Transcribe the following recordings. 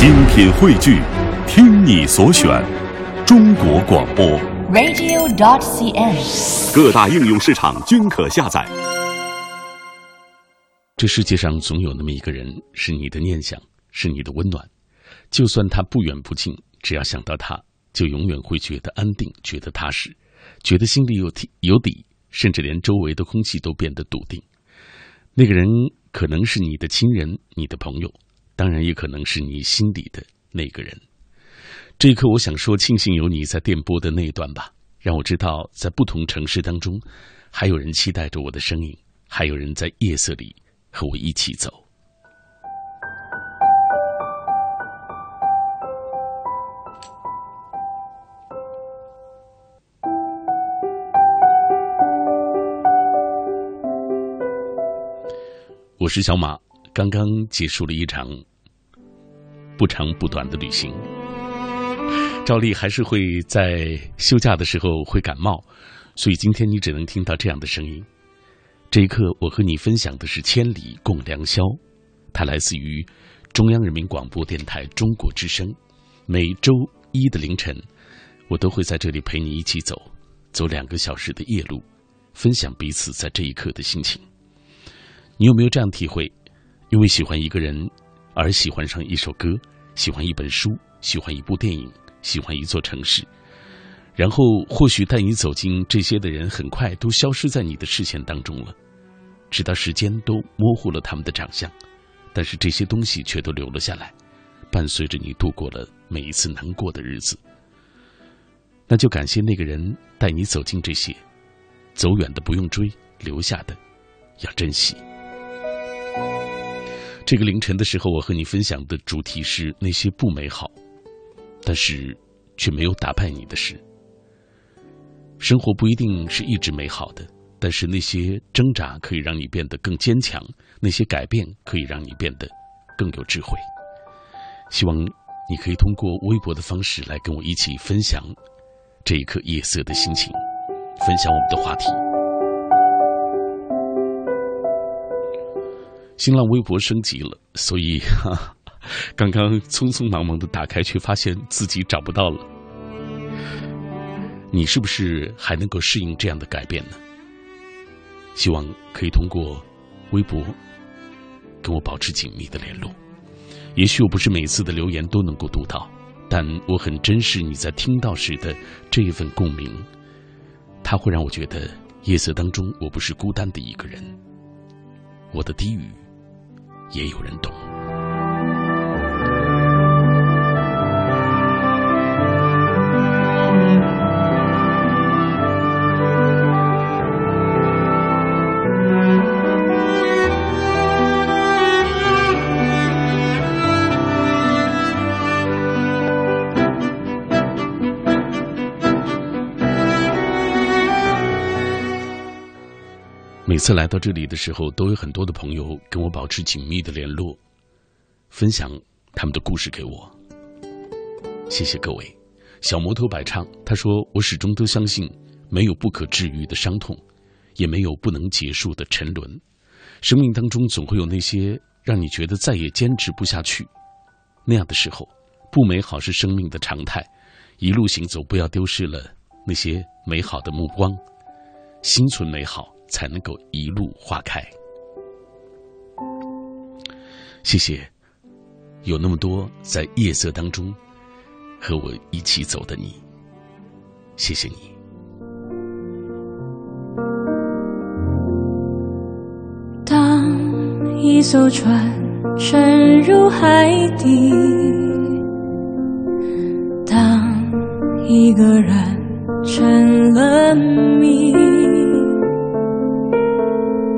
精品汇聚，听你所选，中国广播。radio.dot.cn，。各大应用市场均可下载。这世界上总有那么一个人，是你的念想，是你的温暖。就算他不远不近，只要想到他，就永远会觉得安定，觉得踏实，觉得心里有底有底，甚至连周围的空气都变得笃定。那个人可能是你的亲人，你的朋友，当然也可能是你心里的那个人。这一刻，我想说，庆幸有你在电波的那一端吧，让我知道，在不同城市当中，还有人期待着我的声音，还有人在夜色里和我一起走。我是小马，刚刚结束了一场不长不短的旅行。照例还是会在休假的时候会感冒，所以今天你只能听到这样的声音。这一刻，我和你分享的是《千里共良宵》，它来自于中央人民广播电台中国之声。每周一的凌晨，我都会在这里陪你一起走，走两个小时的夜路，分享彼此在这一刻的心情。你有没有这样体会？因为喜欢一个人而喜欢上一首歌，喜欢一本书，喜欢一部电影，喜欢一座城市，然后或许带你走进这些的人，很快都消失在你的视线当中了，直到时间都模糊了他们的长相，但是这些东西却都留了下来，伴随着你度过了每一次难过的日子。那就感谢那个人带你走进这些，走远的不用追，留下的要珍惜。这个凌晨的时候，我和你分享的主题是那些不美好，但是却没有打败你的事。生活不一定是一直美好的，但是那些挣扎可以让你变得更坚强，那些改变可以让你变得更有智慧。希望你可以通过微博的方式来跟我一起分享这一刻夜色的心情，分享我们的话题。新浪微博升级了，所以哈，刚刚匆匆忙忙的打开，却发现自己找不到了。你是不是还能够适应这样的改变呢？希望可以通过微博跟我保持紧密的联络。也许我不是每次的留言都能够读到，但我很珍视你在听到时的这一份共鸣，它会让我觉得夜色当中我不是孤单的一个人，我的低语。也有人懂。每次来到这里的时候，都有很多的朋友跟我保持紧密的联络，分享他们的故事给我。谢谢各位。小魔头百唱他说：“我始终都相信，没有不可治愈的伤痛，也没有不能结束的沉沦。生命当中总会有那些让你觉得再也坚持不下去，那样的时候，不美好是生命的常态。一路行走，不要丢失了那些美好的目光，心存美好。”才能够一路花开。谢谢，有那么多在夜色当中和我一起走的你，谢谢你。当一艘船沉入海底，当一个人成了谜。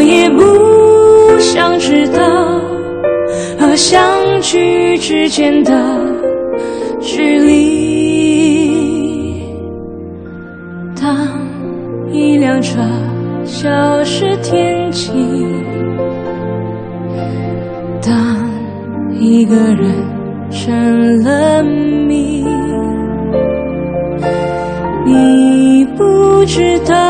我也不想知道，和相聚之间的距离。当一辆车消失天际，当一个人成了谜。你不知道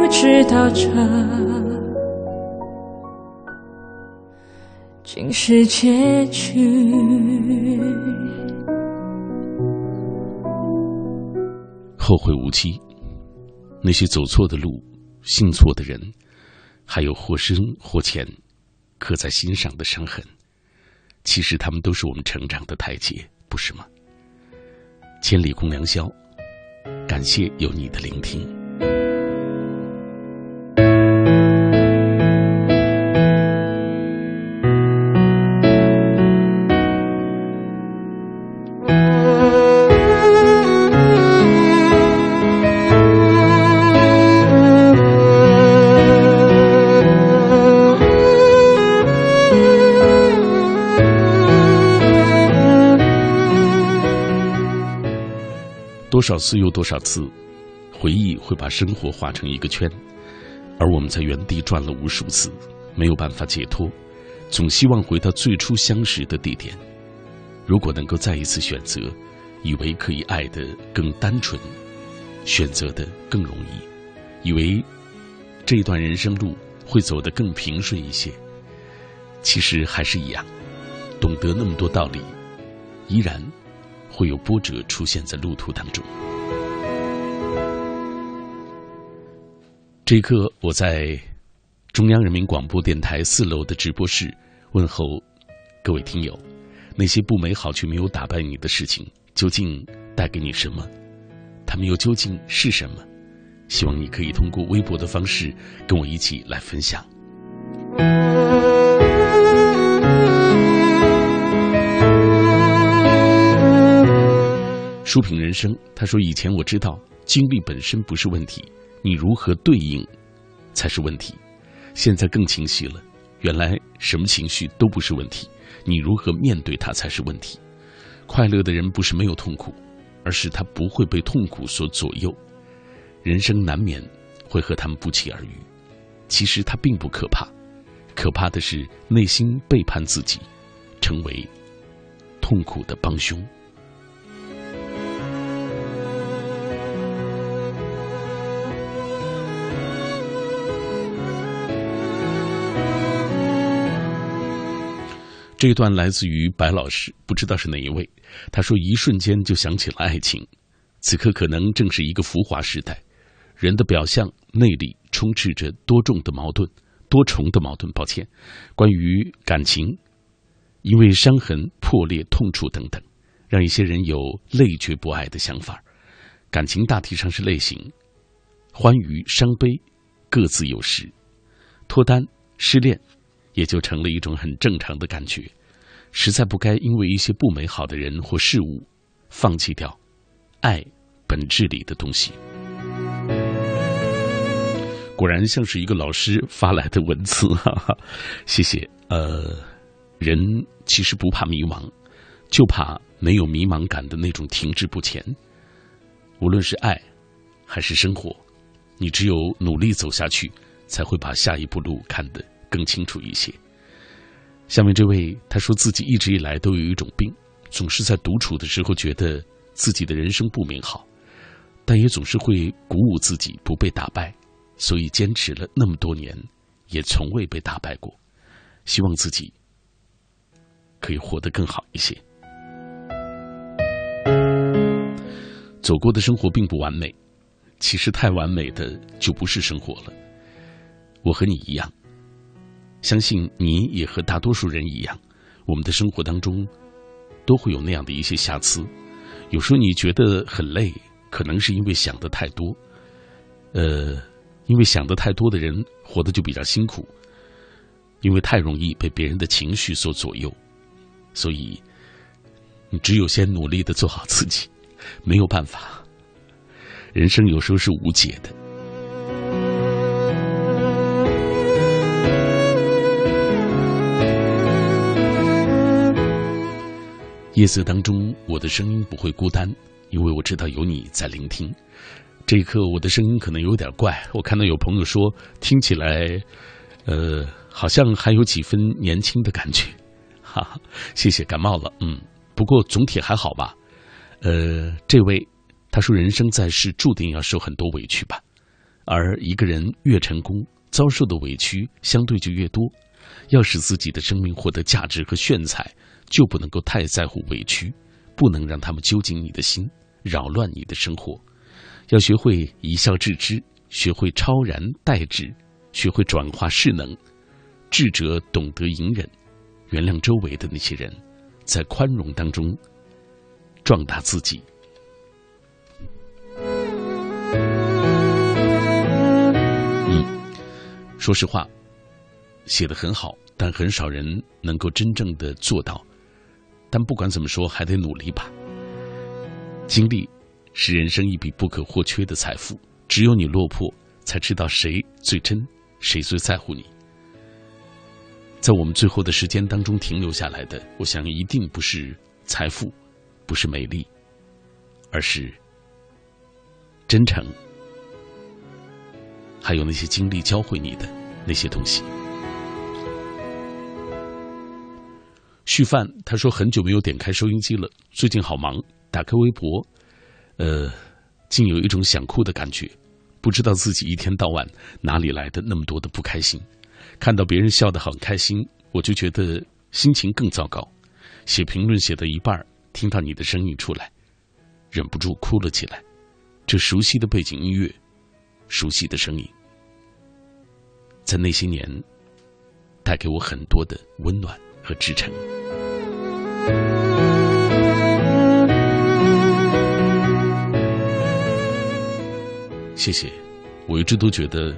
知道这竟是结局。后会无期，那些走错的路、信错的人，还有或深或浅刻在心上的伤痕，其实他们都是我们成长的台阶，不是吗？千里共良宵。感谢有你的聆听。多少次又多少次，回忆会把生活画成一个圈，而我们在原地转了无数次，没有办法解脱，总希望回到最初相识的地点。如果能够再一次选择，以为可以爱得更单纯，选择的更容易，以为这段人生路会走得更平顺一些。其实还是一样，懂得那么多道理，依然。会有波折出现在路途当中。这一刻，我在中央人民广播电台四楼的直播室问候各位听友。那些不美好却没有打败你的事情，究竟带给你什么？他们又究竟是什么？希望你可以通过微博的方式跟我一起来分享。书评人生，他说：“以前我知道经历本身不是问题，你如何对应才是问题。现在更清晰了，原来什么情绪都不是问题，你如何面对它才是问题。快乐的人不是没有痛苦，而是他不会被痛苦所左右。人生难免会和他们不期而遇，其实他并不可怕，可怕的是内心背叛自己，成为痛苦的帮凶。”这一段来自于白老师，不知道是哪一位。他说：“一瞬间就想起了爱情，此刻可能正是一个浮华时代，人的表象内里充斥着多重的矛盾，多重的矛盾。抱歉，关于感情，因为伤痕、破裂、痛楚等等，让一些人有累觉不爱的想法。感情大体上是类型，欢愉、伤悲，各自有时。脱单、失恋。”也就成了一种很正常的感觉，实在不该因为一些不美好的人或事物，放弃掉爱本质里的东西。果然像是一个老师发来的文字，哈哈，谢谢。呃，人其实不怕迷茫，就怕没有迷茫感的那种停滞不前。无论是爱，还是生活，你只有努力走下去，才会把下一步路看得。更清楚一些。下面这位他说自己一直以来都有一种病，总是在独处的时候觉得自己的人生不美好，但也总是会鼓舞自己不被打败，所以坚持了那么多年，也从未被打败过。希望自己可以活得更好一些。走过的生活并不完美，其实太完美的就不是生活了。我和你一样。相信你也和大多数人一样，我们的生活当中都会有那样的一些瑕疵。有时候你觉得很累，可能是因为想的太多。呃，因为想的太多的人活得就比较辛苦，因为太容易被别人的情绪所左右，所以你只有先努力的做好自己，没有办法。人生有时候是无解的。夜色当中，我的声音不会孤单，因为我知道有你在聆听。这一刻，我的声音可能有点怪。我看到有朋友说，听起来，呃，好像还有几分年轻的感觉。哈哈，谢谢，感冒了，嗯，不过总体还好吧。呃，这位他说，人生在世注定要受很多委屈吧，而一个人越成功，遭受的委屈相对就越多。要使自己的生命获得价值和炫彩。就不能够太在乎委屈，不能让他们揪紧你的心，扰乱你的生活。要学会一笑置之，学会超然待之，学会转化势能。智者懂得隐忍，原谅周围的那些人，在宽容当中壮大自己。嗯，说实话，写的很好，但很少人能够真正的做到。但不管怎么说，还得努力吧。经历是人生一笔不可或缺的财富，只有你落魄，才知道谁最真，谁最在乎你。在我们最后的时间当中停留下来的，我想一定不是财富，不是美丽，而是真诚，还有那些经历教会你的那些东西。续饭，他说很久没有点开收音机了，最近好忙。打开微博，呃，竟有一种想哭的感觉，不知道自己一天到晚哪里来的那么多的不开心。看到别人笑得很开心，我就觉得心情更糟糕。写评论写到一半，听到你的声音出来，忍不住哭了起来。这熟悉的背景音乐，熟悉的声音，在那些年带给我很多的温暖和支撑。谢谢，我一直都觉得，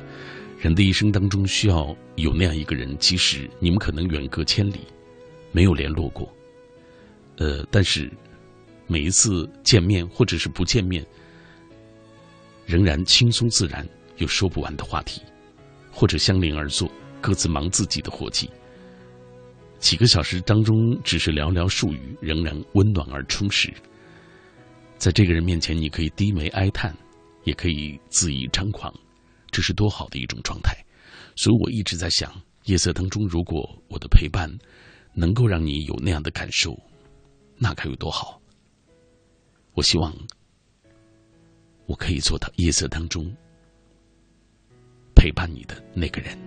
人的一生当中需要有那样一个人，即使你们可能远隔千里，没有联络过，呃，但是每一次见面或者是不见面，仍然轻松自然，有说不完的话题，或者相邻而坐，各自忙自己的活计。几个小时当中，只是寥寥数语，仍然温暖而充实。在这个人面前，你可以低眉哀叹，也可以恣意张狂，这是多好的一种状态。所以我一直在想，夜色当中，如果我的陪伴能够让你有那样的感受，那该有多好。我希望我可以做到夜色当中陪伴你的那个人。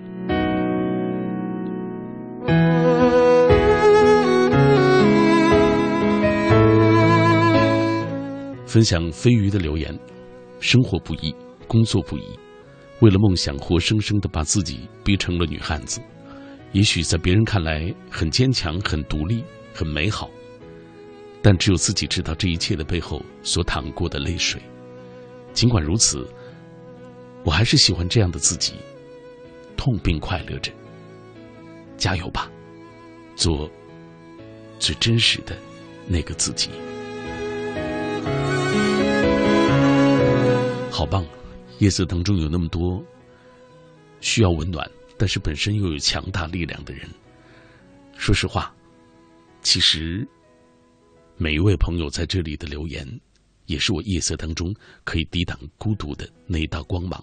分享飞鱼的留言：生活不易，工作不易，为了梦想，活生生的把自己逼成了女汉子。也许在别人看来很坚强、很独立、很美好，但只有自己知道这一切的背后所淌过的泪水。尽管如此，我还是喜欢这样的自己，痛并快乐着。加油吧，做最真实的那个自己。好棒！夜色当中有那么多需要温暖。但是本身又有强大力量的人，说实话，其实每一位朋友在这里的留言，也是我夜色当中可以抵挡孤独的那一道光芒。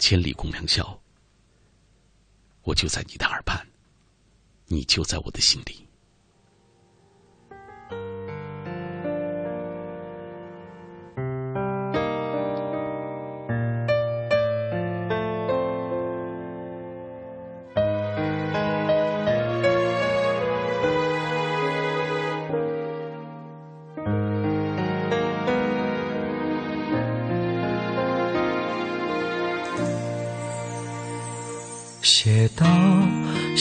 千里共良宵，我就在你的耳畔，你就在我的心里。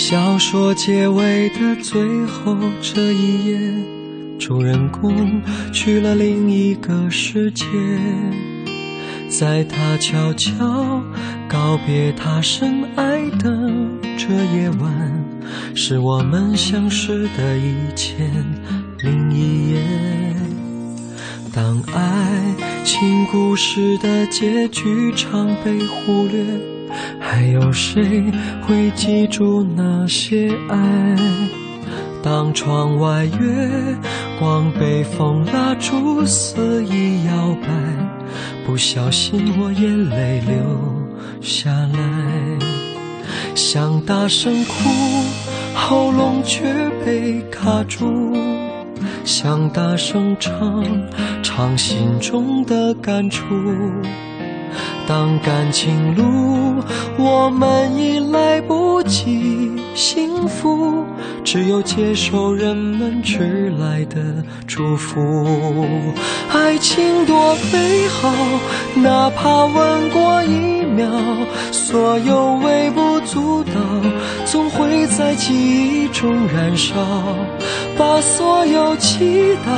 小说结尾的最后这一页，主人公去了另一个世界，在他悄悄告别他深爱的这夜晚，是我们相识的一千零一夜。当爱情故事的结局常被忽略。还有谁会记住那些爱？当窗外月光被风拉住肆意摇摆，不小心我眼泪流下来，想大声哭，喉咙却被卡住，想大声唱，唱心中的感触。当感情路，我们已来不及幸福，只有接受人们迟来的祝福。爱情多美好，哪怕吻过一秒，所有微不足道，总会在记忆中燃烧。把所有祈祷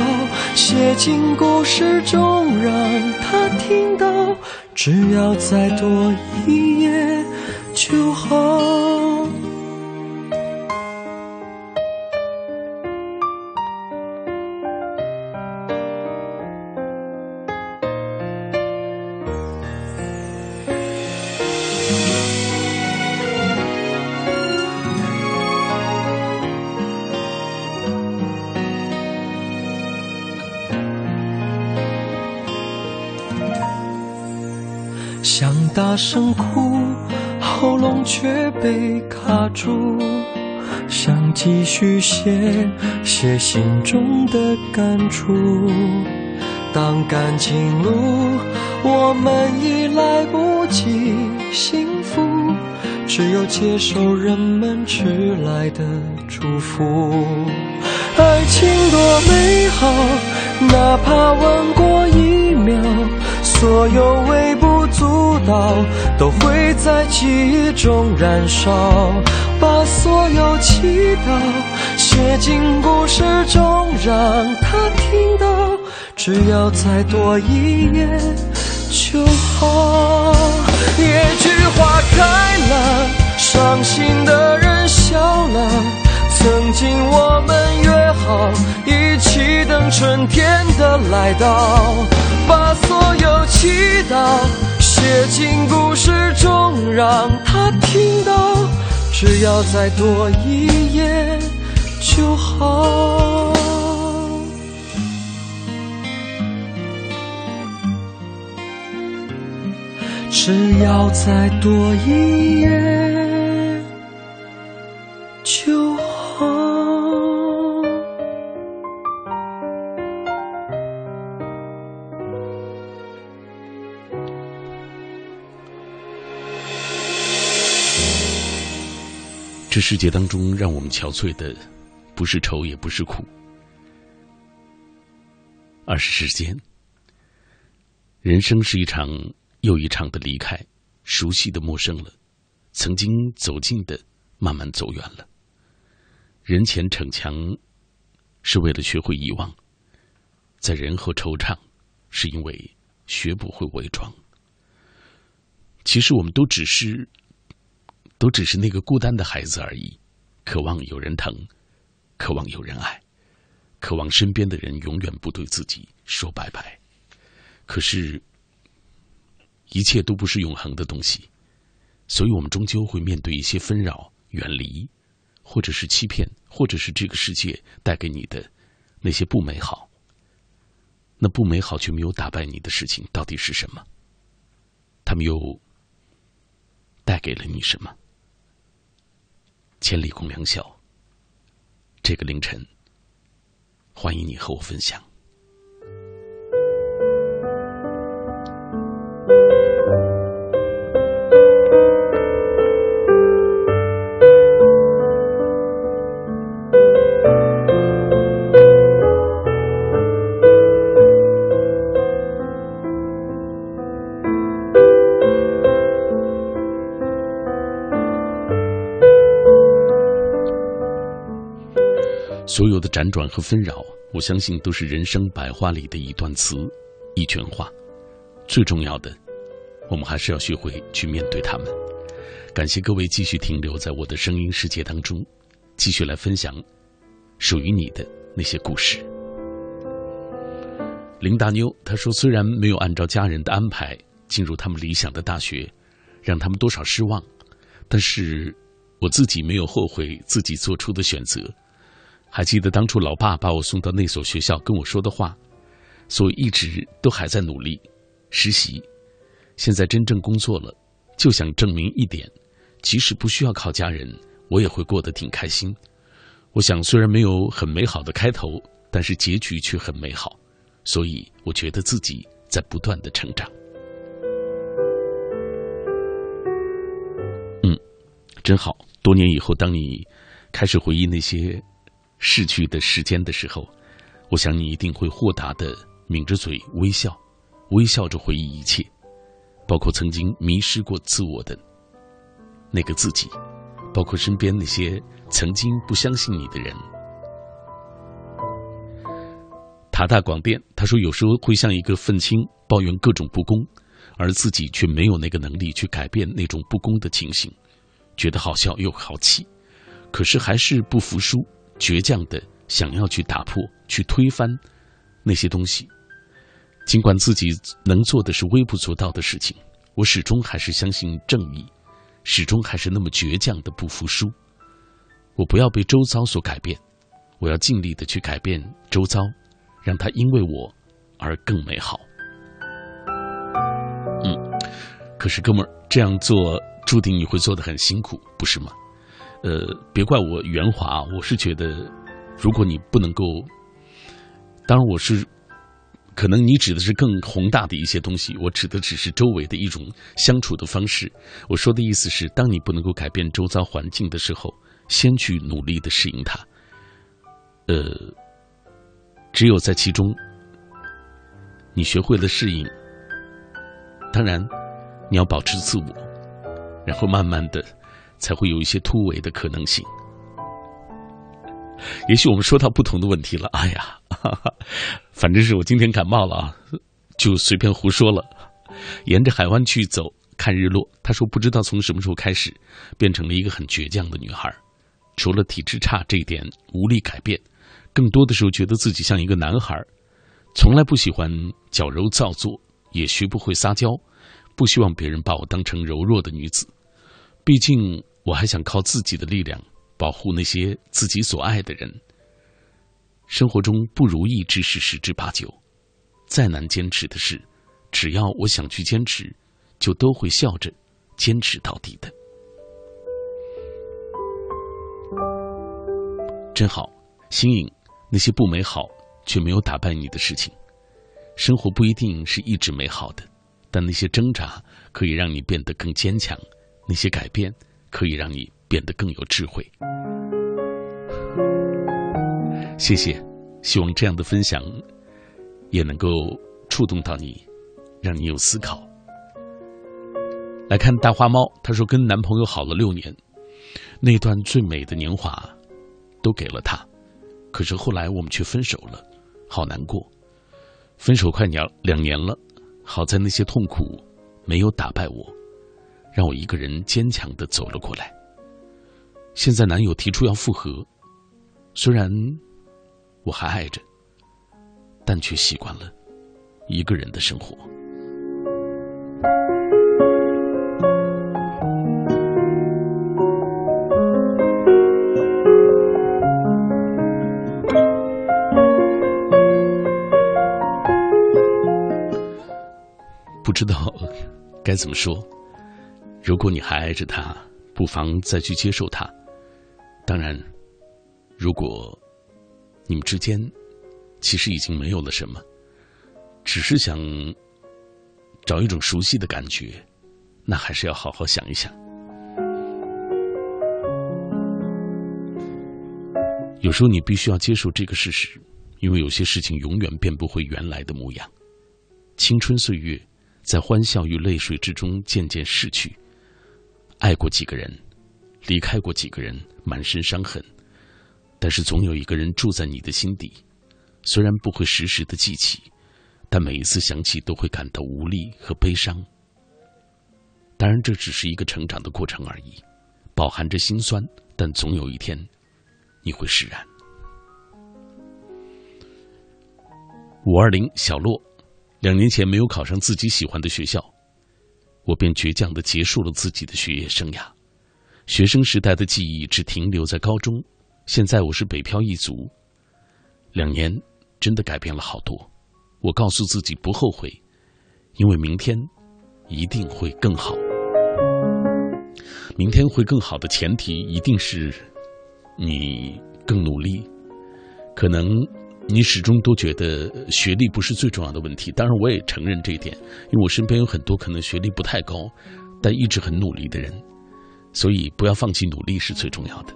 写进故事中，让他听到。只要再多一页就好。大声哭，喉咙却被卡住。想继续写，写心中的感触。当感情路，我们已来不及幸福，只有接受人们迟来的祝福。爱情多美好，哪怕吻过一秒，所有微不。足道都会在记忆中燃烧，把所有祈祷写进故事中，让他听到。只要再多一页就好。野菊花开了，伤心的人笑了。曾经我们约好，一起等春天的来到，把所有祈祷。写进故事中，让他听到。只要再多一页就好。只要再多一页这世界当中，让我们憔悴的，不是愁，也不是苦，而是时间。人生是一场又一场的离开，熟悉的陌生了，曾经走近的慢慢走远了。人前逞强，是为了学会遗忘；在人后惆怅，是因为学不会伪装。其实我们都只是，都只是那个孤单的孩子而已，渴望有人疼，渴望有人爱，渴望身边的人永远不对自己说拜拜。可是，一切都不是永恒的东西，所以我们终究会面对一些纷扰、远离，或者是欺骗，或者是这个世界带给你的那些不美好。那不美好却没有打败你的事情，到底是什么？他们又带给了你什么？千里共良宵。这个凌晨，欢迎你和我分享。的辗转和纷扰，我相信都是人生百花里的一段词，一卷话。最重要的，我们还是要学会去面对他们。感谢各位继续停留在我的声音世界当中，继续来分享属于你的那些故事。林大妞她说：“虽然没有按照家人的安排进入他们理想的大学，让他们多少失望，但是我自己没有后悔自己做出的选择。”还记得当初老爸把我送到那所学校跟我说的话，所以一直都还在努力实习。现在真正工作了，就想证明一点：即使不需要靠家人，我也会过得挺开心。我想，虽然没有很美好的开头，但是结局却很美好。所以，我觉得自己在不断的成长。嗯，真好。多年以后，当你开始回忆那些……逝去的时间的时候，我想你一定会豁达的抿着嘴微笑，微笑着回忆一切，包括曾经迷失过自我的那个自己，包括身边那些曾经不相信你的人。塔大广电他说，有时候会像一个愤青抱怨各种不公，而自己却没有那个能力去改变那种不公的情形，觉得好笑又好气，可是还是不服输。倔强的想要去打破、去推翻那些东西，尽管自己能做的是微不足道的事情，我始终还是相信正义，始终还是那么倔强的不服输。我不要被周遭所改变，我要尽力的去改变周遭，让它因为我而更美好。嗯，可是哥们儿这样做，注定你会做的很辛苦，不是吗？呃，别怪我圆滑，我是觉得，如果你不能够，当然我是，可能你指的是更宏大的一些东西，我指的只是周围的一种相处的方式。我说的意思是，当你不能够改变周遭环境的时候，先去努力的适应它。呃，只有在其中，你学会了适应，当然你要保持自我，然后慢慢的。才会有一些突围的可能性。也许我们说到不同的问题了。哎呀，哈哈，反正是我今天感冒了啊，就随便胡说了。沿着海湾去走看日落，他说不知道从什么时候开始，变成了一个很倔强的女孩。除了体质差这一点无力改变，更多的时候觉得自己像一个男孩，从来不喜欢矫揉造作，也学不会撒娇，不希望别人把我当成柔弱的女子。毕竟。我还想靠自己的力量保护那些自己所爱的人。生活中不如意之事十之八九，再难坚持的事，只要我想去坚持，就都会笑着坚持到底的。真好，新颖。那些不美好却没有打败你的事情，生活不一定是一直美好的，但那些挣扎可以让你变得更坚强，那些改变。可以让你变得更有智慧。谢谢，希望这样的分享也能够触动到你，让你有思考。来看大花猫，她说跟男朋友好了六年，那段最美的年华都给了他，可是后来我们却分手了，好难过。分手快两两年了，好在那些痛苦没有打败我，让我一个人坚强的走了过来。现在男友提出要复合，虽然我还爱着，但却习惯了一个人的生活。不知道该怎么说。如果你还爱着他，不妨再去接受他。当然，如果你们之间其实已经没有了什么，只是想找一种熟悉的感觉，那还是要好好想一想。有时候你必须要接受这个事实，因为有些事情永远变不回原来的模样。青春岁月。在欢笑与泪水之中渐渐逝去。爱过几个人，离开过几个人，满身伤痕。但是总有一个人住在你的心底，虽然不会时时的记起，但每一次想起都会感到无力和悲伤。当然，这只是一个成长的过程而已，饱含着心酸，但总有一天，你会释然。五二零小洛。两年前没有考上自己喜欢的学校，我便倔强的结束了自己的学业生涯。学生时代的记忆只停留在高中，现在我是北漂一族。两年真的改变了好多，我告诉自己不后悔，因为明天一定会更好。明天会更好的前提一定是你更努力，可能。你始终都觉得学历不是最重要的问题，当然我也承认这一点，因为我身边有很多可能学历不太高，但一直很努力的人，所以不要放弃努力是最重要的。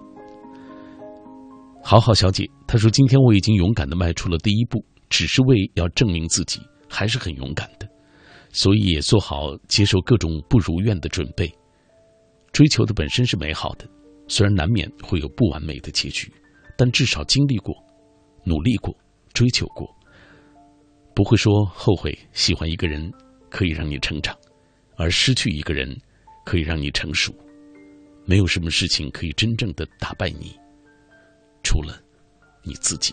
好好小姐，她说今天我已经勇敢的迈出了第一步，只是为要证明自己，还是很勇敢的，所以也做好接受各种不如愿的准备。追求的本身是美好的，虽然难免会有不完美的结局，但至少经历过。努力过，追求过，不会说后悔。喜欢一个人可以让你成长，而失去一个人可以让你成熟。没有什么事情可以真正的打败你，除了你自己。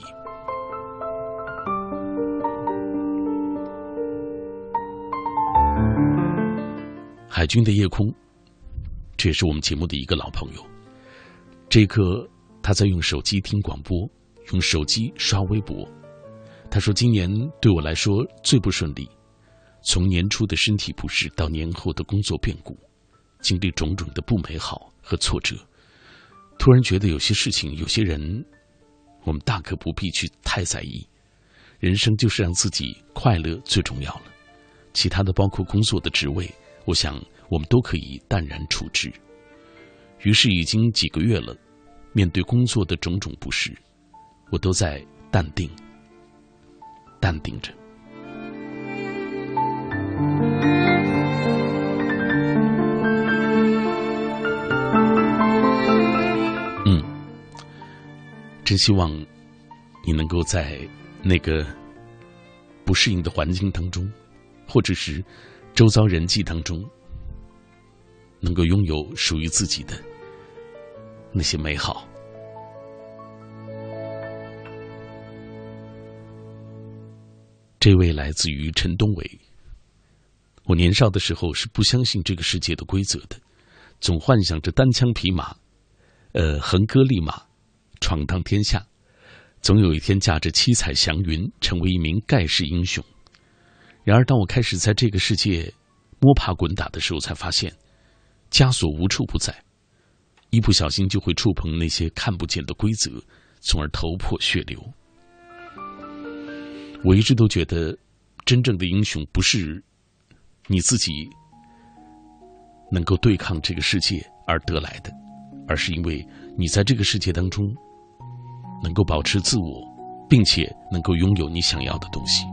海军的夜空，这也是我们节目的一个老朋友。这一刻，他在用手机听广播。用手机刷微博，他说：“今年对我来说最不顺利，从年初的身体不适到年后的工作变故，经历种种的不美好和挫折，突然觉得有些事情、有些人，我们大可不必去太在意。人生就是让自己快乐最重要了，其他的包括工作的职位，我想我们都可以淡然处之。于是已经几个月了，面对工作的种种不适。”我都在淡定，淡定着。嗯，真希望你能够在那个不适应的环境当中，或者是周遭人际当中，能够拥有属于自己的那些美好。这位来自于陈东伟。我年少的时候是不相信这个世界的规则的，总幻想着单枪匹马，呃，横戈立马，闯荡天下，总有一天驾着七彩祥云，成为一名盖世英雄。然而，当我开始在这个世界摸爬滚打的时候，才发现枷锁无处不在，一不小心就会触碰那些看不见的规则，从而头破血流。我一直都觉得真正的英雄不是你自己能够对抗这个世界而得来的而是因为你在这个世界当中能够保持自我并且能够拥有你想要的东西。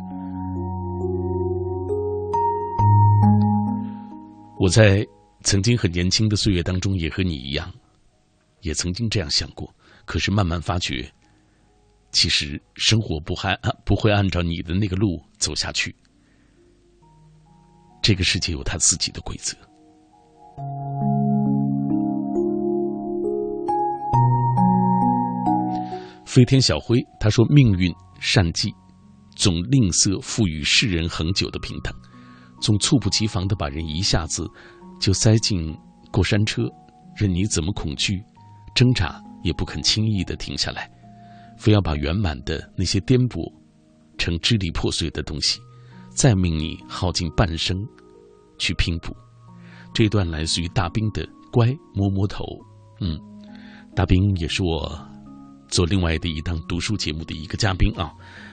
我在曾经很年轻的岁月当中也和你一样也曾经这样想过可是慢慢发觉其实生活不还 不会按照你的那个路走下去。这个世界有它自己的规则。飞天小辉他说：“命运善计，总吝啬赋予世人恒久的平等。”总猝不及防的把人一下子就塞进过山车，任你怎么恐惧、挣扎，也不肯轻易的停下来，非要把圆满的那些颠簸成支离破碎的东西，再命你耗尽半生去拼补。这段来自于大兵的《乖摸摸头》，嗯，大兵也是我做另外的一档读书节目的一个嘉宾啊。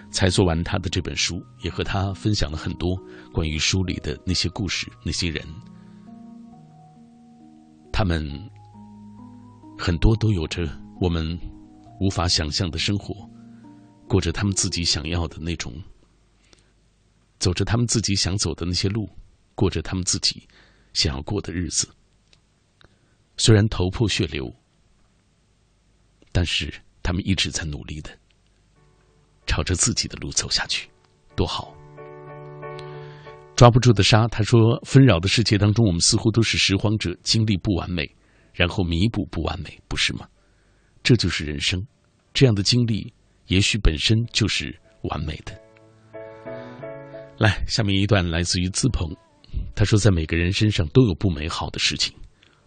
才做完他的这本书，也和他分享了很多关于书里的那些故事、那些人。他们很多都有着我们无法想象的生活，过着他们自己想要的那种，走着他们自己想走的那些路，过着他们自己想要过的日子。虽然头破血流，但是他们一直在努力的。朝着自己的路走下去，多好！抓不住的沙，他说：“纷扰的世界当中，我们似乎都是拾荒者，经历不完美，然后弥补不完美，不是吗？这就是人生，这样的经历也许本身就是完美的。”来，下面一段来自于资鹏，他说：“在每个人身上都有不美好的事情。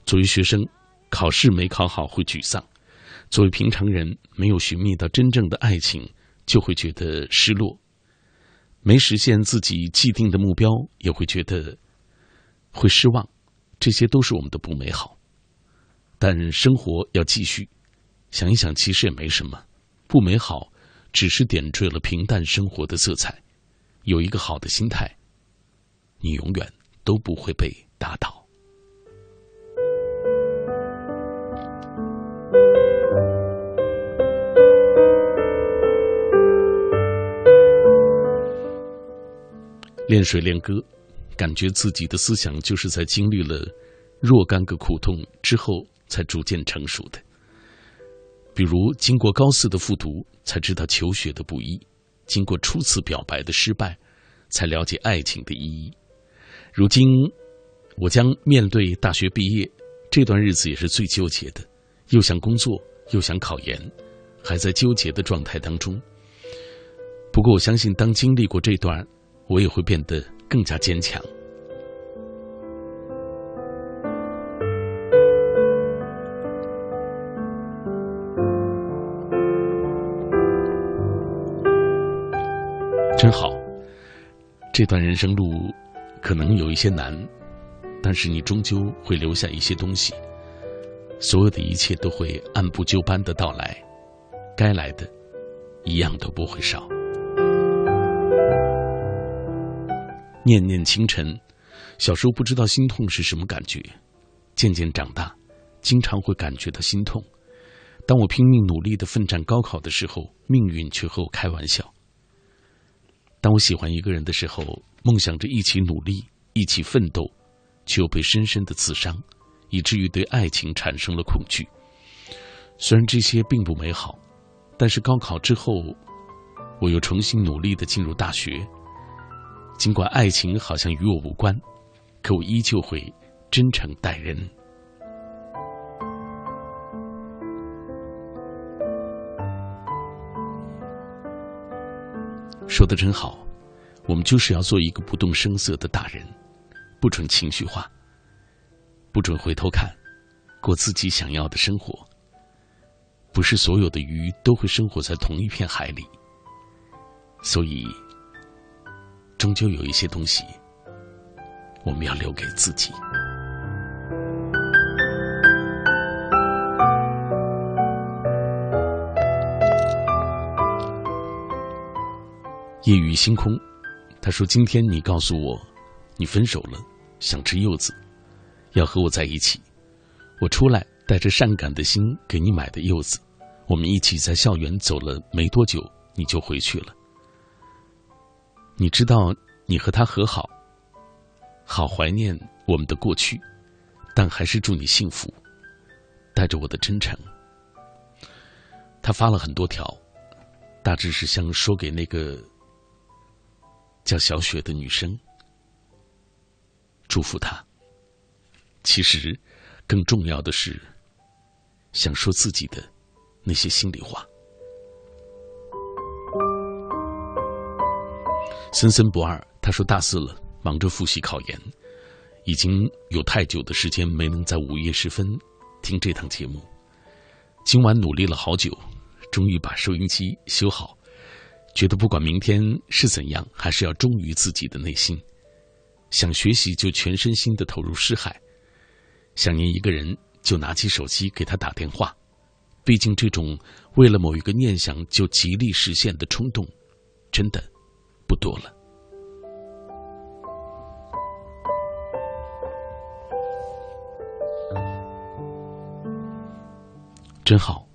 作为学生，考试没考好会沮丧；作为平常人，没有寻觅到真正的爱情。”就会觉得失落，没实现自己既定的目标，也会觉得会失望，这些都是我们的不美好。但生活要继续，想一想，其实也没什么，不美好只是点缀了平淡生活的色彩。有一个好的心态，你永远都不会被打倒。练水练歌，感觉自己的思想就是在经历了若干个苦痛之后才逐渐成熟的。比如，经过高四的复读，才知道求学的不易；经过初次表白的失败，才了解爱情的意义。如今，我将面对大学毕业，这段日子也是最纠结的，又想工作，又想考研，还在纠结的状态当中。不过，我相信，当经历过这段，我也会变得更加坚强。真好，这段人生路可能有一些难，但是你终究会留下一些东西。所有的一切都会按部就班的到来，该来的，一样都不会少。念念清晨，小时候不知道心痛是什么感觉，渐渐长大，经常会感觉到心痛。当我拼命努力的奋战高考的时候，命运却和我开玩笑。当我喜欢一个人的时候，梦想着一起努力、一起奋斗，却又被深深的刺伤，以至于对爱情产生了恐惧。虽然这些并不美好，但是高考之后，我又重新努力的进入大学。尽管爱情好像与我无关，可我依旧会真诚待人。说的真好，我们就是要做一个不动声色的大人，不准情绪化，不准回头看，过自己想要的生活。不是所有的鱼都会生活在同一片海里，所以。终究有一些东西，我们要留给自己。夜雨星空，他说：“今天你告诉我，你分手了，想吃柚子，要和我在一起。我出来带着善感的心给你买的柚子，我们一起在校园走了没多久，你就回去了。”你知道，你和他和好，好怀念我们的过去，但还是祝你幸福。带着我的真诚。他发了很多条，大致是想说给那个叫小雪的女生，祝福她。其实，更重要的是，想说自己的那些心里话。森森不二，他说大四了，忙着复习考研，已经有太久的时间没能在午夜时分听这档节目。今晚努力了好久，终于把收音机修好，觉得不管明天是怎样，还是要忠于自己的内心。想学习就全身心的投入诗海，想念一个人就拿起手机给他打电话。毕竟这种为了某一个念想就极力实现的冲动，真的不多了。真好。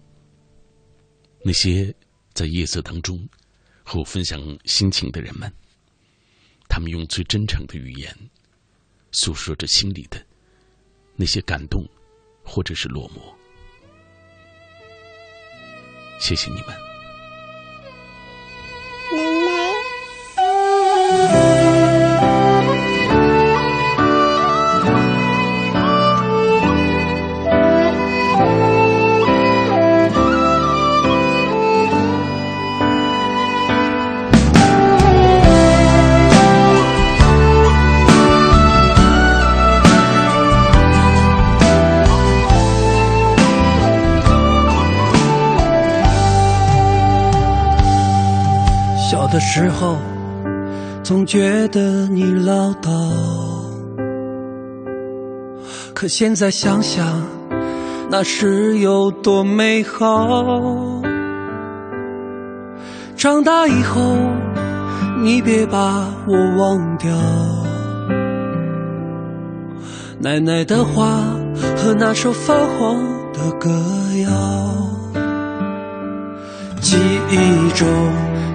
那些在夜色当中和我分享心情的人们，他们用最真诚的语言诉说着心里的那些感动，或者是落寞。谢谢你们。的时候，总觉得你唠叨，可现在想想，那时有多美好。长大以后，你别把我忘掉。奶奶的话和那首发黄的歌谣，记忆中。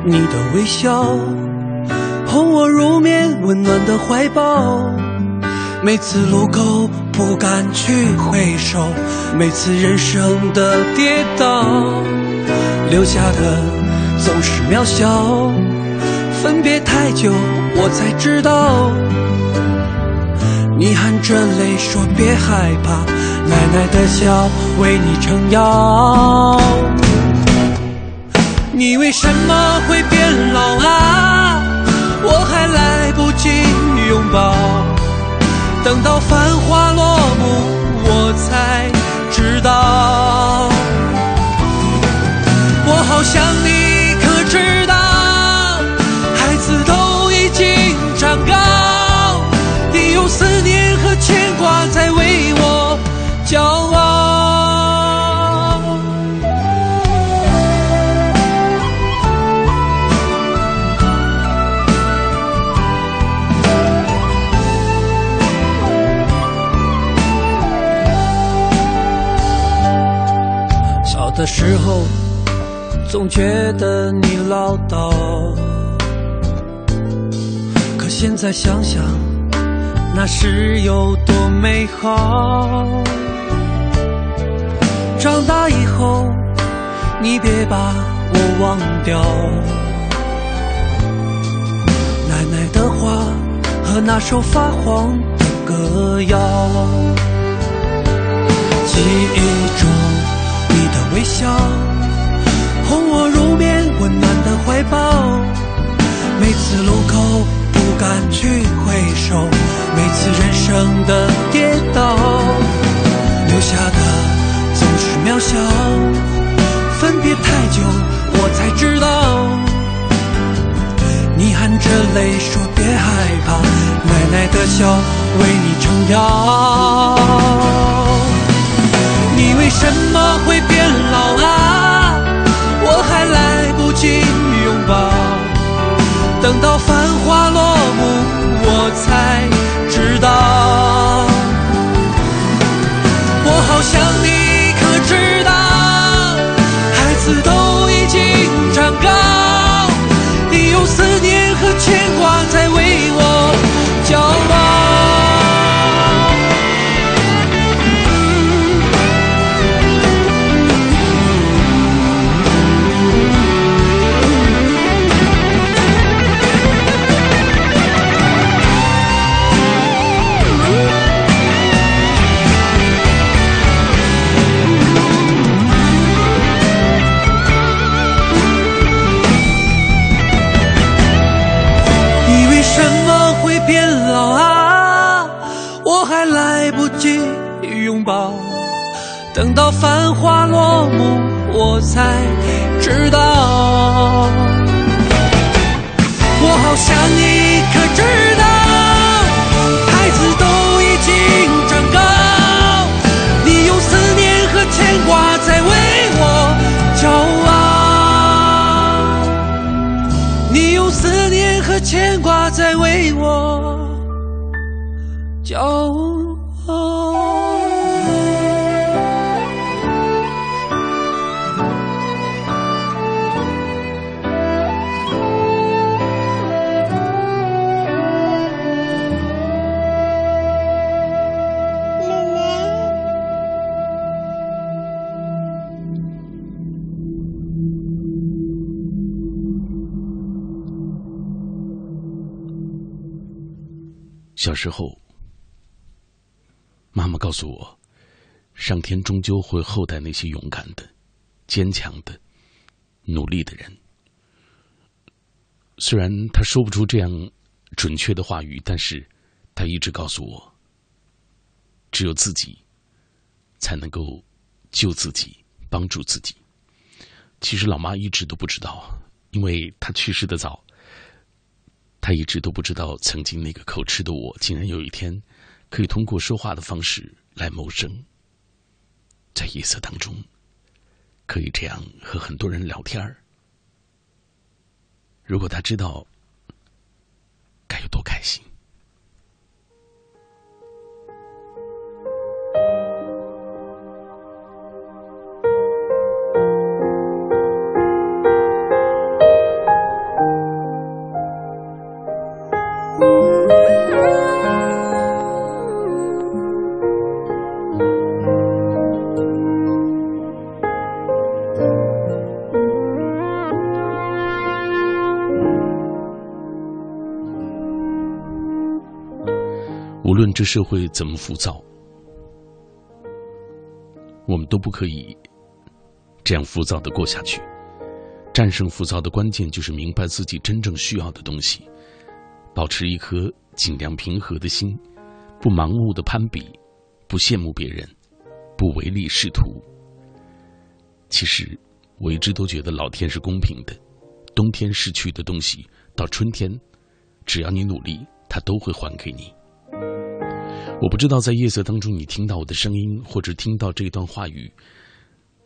你的微笑，哄我入眠，温暖的怀抱。每次路口不敢去回首，每次人生的跌倒，留下的总是渺小。分别太久，我才知道，你含着泪说别害怕，奶奶的笑为你撑腰。你为什么会变老啊？我还来不及拥抱，等到繁华落幕，我才知道。我好想你，时候，总觉得你唠叨，可现在想想，那时有多美好。长大以后，你别把我忘掉。奶奶的话和那首发黄的歌谣，记忆中。微笑，哄我入眠，温暖的怀抱。每次路口不敢去回首，每次人生的跌倒，留下的总是渺小。分别太久，我才知道，你含着泪说别害怕，奶奶的笑为你撑腰。你为什么会变老啊？我还来不及拥抱，等到繁华落幕，我才知道。我好想你，可知道？孩子都繁华落幕，我才知道，我好想你，可知道，孩子都已经长高，你用思念和牵挂在为我骄傲，你用思念和牵挂在为我。小时候，妈妈告诉我，上天终究会厚待那些勇敢的、坚强的、努力的人。虽然他说不出这样准确的话语，但是他一直告诉我，只有自己才能够救自己、帮助自己。其实老妈一直都不知道，因为她去世的早。他一直都不知道，曾经那个口吃的我，竟然有一天可以通过说话的方式来谋生，在夜色当中，可以这样和很多人聊天儿。如果他知道，该有多开心。无论这社会怎么浮躁，我们都不可以这样浮躁的过下去。战胜浮躁的关键就是明白自己真正需要的东西，保持一颗尽量平和的心，不盲目的攀比，不羡慕别人，不唯利是图。其实，我一直都觉得老天是公平的，冬天失去的东西，到春天，只要你努力，他都会还给你。我不知道在夜色当中，你听到我的声音，或者听到这段话语，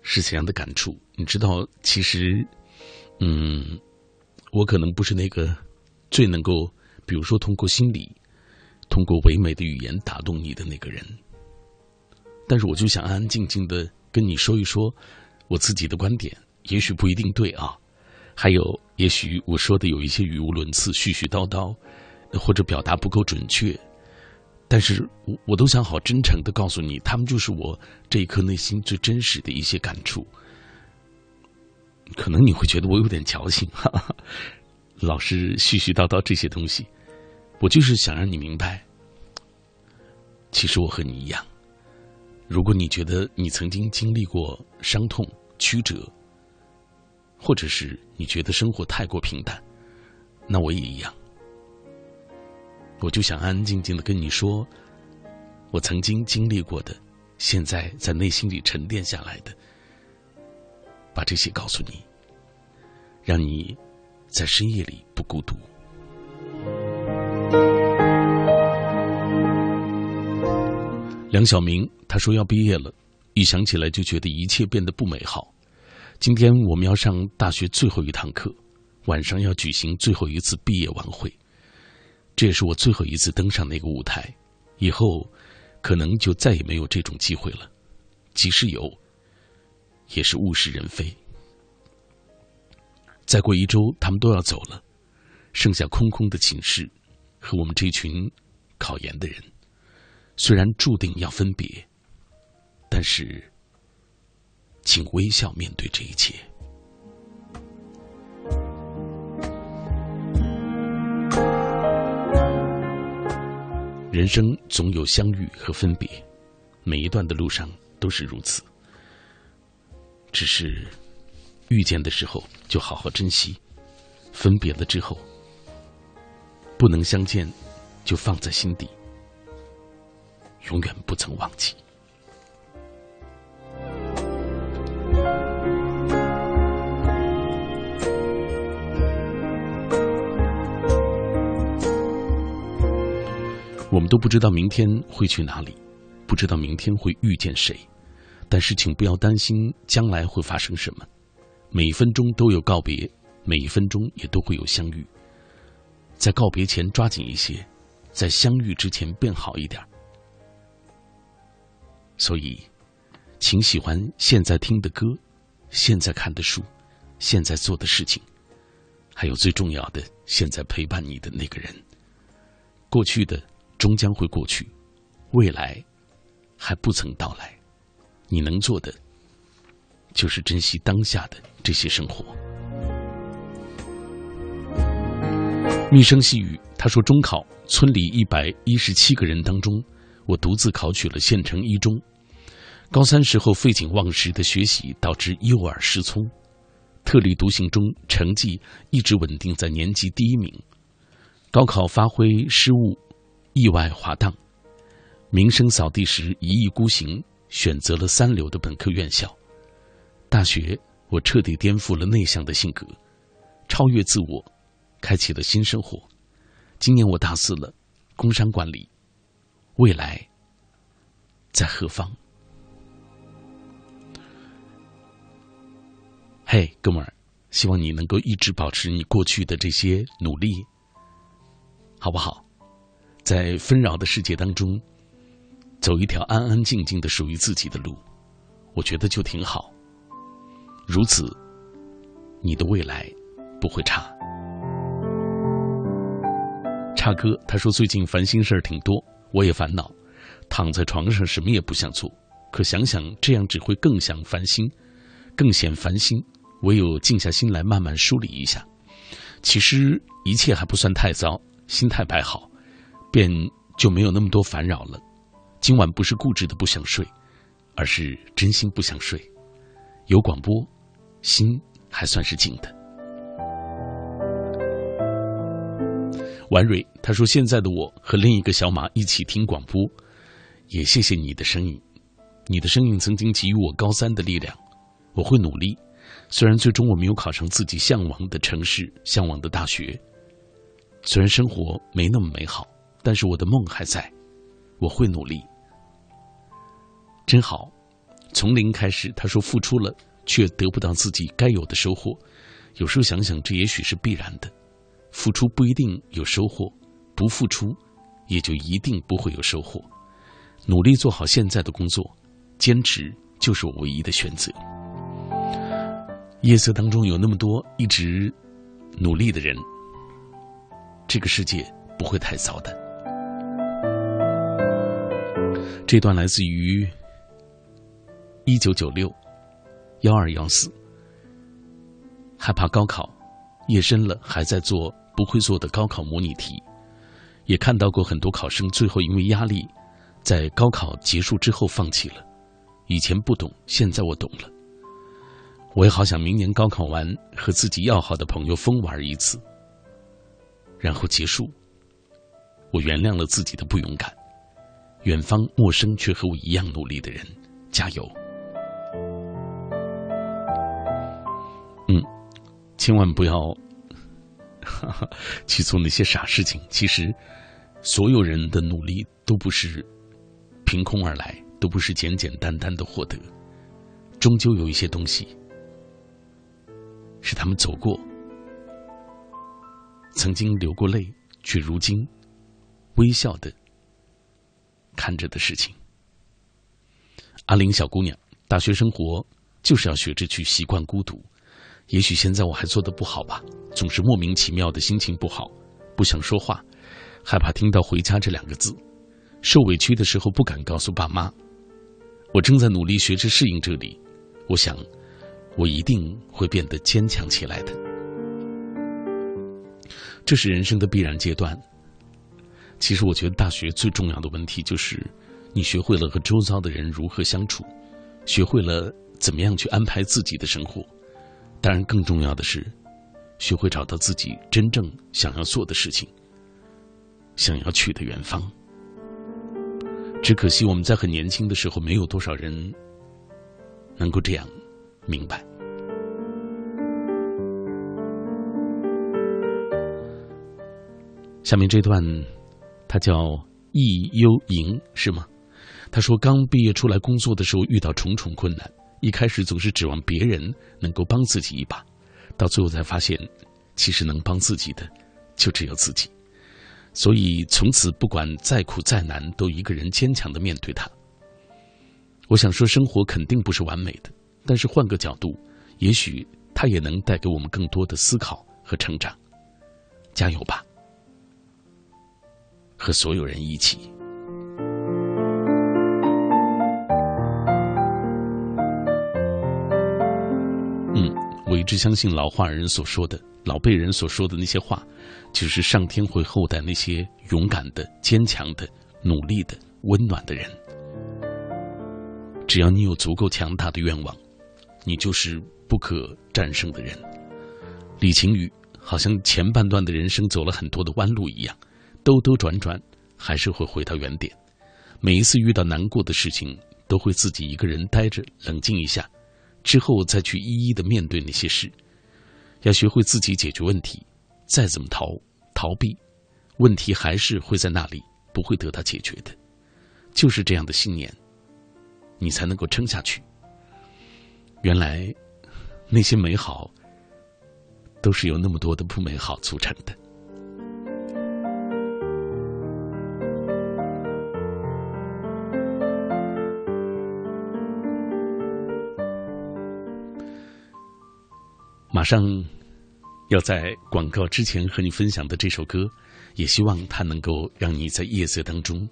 是怎样的感触？你知道，其实，嗯，我可能不是那个最能够，比如说通过心理，通过唯美的语言打动你的那个人。但是，我就想安安静静的跟你说一说我自己的观点，也许不一定对啊，还有，也许我说的有一些语无伦次、絮絮叨叨，或者表达不够准确。但是我我都想好真诚的告诉你，他们就是我这一刻内心最真实的一些感触。可能你会觉得我有点矫情，哈 哈，老是絮絮叨叨这些东西，我就是想让你明白，其实我和你一样。如果你觉得你曾经经历过伤痛、曲折，或者是你觉得生活太过平淡，那我也一样。我就想安安静静的跟你说，我曾经经历过的，现在在内心里沉淀下来的，把这些告诉你，让你在深夜里不孤独。梁晓明他说要毕业了，一想起来就觉得一切变得不美好。今天我们要上大学最后一堂课，晚上要举行最后一次毕业晚会。这也是我最后一次登上那个舞台，以后可能就再也没有这种机会了。即使有，也是物是人非。再过一周，他们都要走了，剩下空空的寝室和我们这群考研的人。虽然注定要分别，但是，请微笑面对这一切。人生总有相遇和分别，每一段的路上都是如此。只是遇见的时候就好好珍惜，分别了之后不能相见，就放在心底，永远不曾忘记。我们都不知道明天会去哪里，不知道明天会遇见谁，但是请不要担心将来会发生什么。每一分钟都有告别，每一分钟也都会有相遇。在告别前抓紧一些，在相遇之前变好一点。所以，请喜欢现在听的歌，现在看的书，现在做的事情，还有最重要的，现在陪伴你的那个人。过去的。终将会过去，未来还不曾到来。你能做的，就是珍惜当下的这些生活。密声细语，他说：中考村里一百一十七个人当中，我独自考取了县城一中。高三时候废寝忘食的学习，导致右耳失聪。特立独行中，成绩一直稳定在年级第一名。高考发挥失误。意外滑档，名声扫地时一意孤行，选择了三流的本科院校。大学，我彻底颠覆了内向的性格，超越自我，开启了新生活。今年我大四了，工商管理，未来在何方？嘿，哥们儿，希望你能够一直保持你过去的这些努力，好不好？在纷扰的世界当中，走一条安安静静的属于自己的路，我觉得就挺好。如此，你的未来不会差。差哥他说最近烦心事儿挺多，我也烦恼，躺在床上什么也不想做，可想想这样只会更想烦心，更显烦心，唯有静下心来慢慢梳理一下。其实一切还不算太糟，心态摆好。便就没有那么多烦扰了。今晚不是固执的不想睡，而是真心不想睡。有广播，心还算是静的。婉蕊他说：“现在的我和另一个小马一起听广播，也谢谢你的声音。你的声音曾经给予我高三的力量。我会努力，虽然最终我没有考上自己向往的城市、向往的大学，虽然生活没那么美好。”但是我的梦还在，我会努力。真好，从零开始。他说付出了，却得不到自己该有的收获。有时候想想，这也许是必然的。付出不一定有收获，不付出也就一定不会有收获。努力做好现在的工作，坚持就是我唯一的选择。夜色当中有那么多一直努力的人，这个世界不会太糟的。这段来自于一九九六幺二幺四，害怕高考，夜深了还在做不会做的高考模拟题，也看到过很多考生最后因为压力，在高考结束之后放弃了。以前不懂，现在我懂了。我也好想明年高考完和自己要好的朋友疯玩一次，然后结束。我原谅了自己的不勇敢。远方陌生却和我一样努力的人，加油！嗯，千万不要哈哈去做那些傻事情。其实，所有人的努力都不是凭空而来，都不是简简单单的获得。终究有一些东西是他们走过，曾经流过泪，却如今微笑的。看着的事情。阿玲小姑娘，大学生活就是要学着去习惯孤独。也许现在我还做的不好吧，总是莫名其妙的心情不好，不想说话，害怕听到“回家”这两个字，受委屈的时候不敢告诉爸妈。我正在努力学着适应这里，我想，我一定会变得坚强起来的。这是人生的必然阶段。其实我觉得大学最重要的问题就是，你学会了和周遭的人如何相处，学会了怎么样去安排自己的生活。当然，更重要的是，学会找到自己真正想要做的事情。想要去的远方。只可惜我们在很年轻的时候，没有多少人能够这样明白。下面这段，他叫易幽莹，是吗？他说，刚毕业出来工作的时候，遇到重重困难，一开始总是指望别人能够帮自己一把，到最后才发现，其实能帮自己的，就只有自己。所以从此，不管再苦再难，都一个人坚强的面对它。我想说，生活肯定不是完美的，但是换个角度，也许它也能带给我们更多的思考和成长。加油吧，和所有人一起。嗯，我一直相信老话人所说的。老辈人所说的那些话，就是上天会厚待那些勇敢的、坚强的、努力的、温暖的人。只要你有足够强大的愿望，你就是不可战胜的人。李晴雨好像前半段的人生走了很多的弯路一样，兜兜转转，还是会回到原点。每一次遇到难过的事情，都会自己一个人待着，冷静一下，之后再去一一的面对那些事。要学会自己解决问题，再怎么逃逃避，问题还是会在那里，不会得到解决的。就是这样的信念，你才能够撑下去。原来，那些美好，都是由那么多的不美好组成的。马上要在广告之前和你分享的这首歌，也希望它能够让你在夜色当中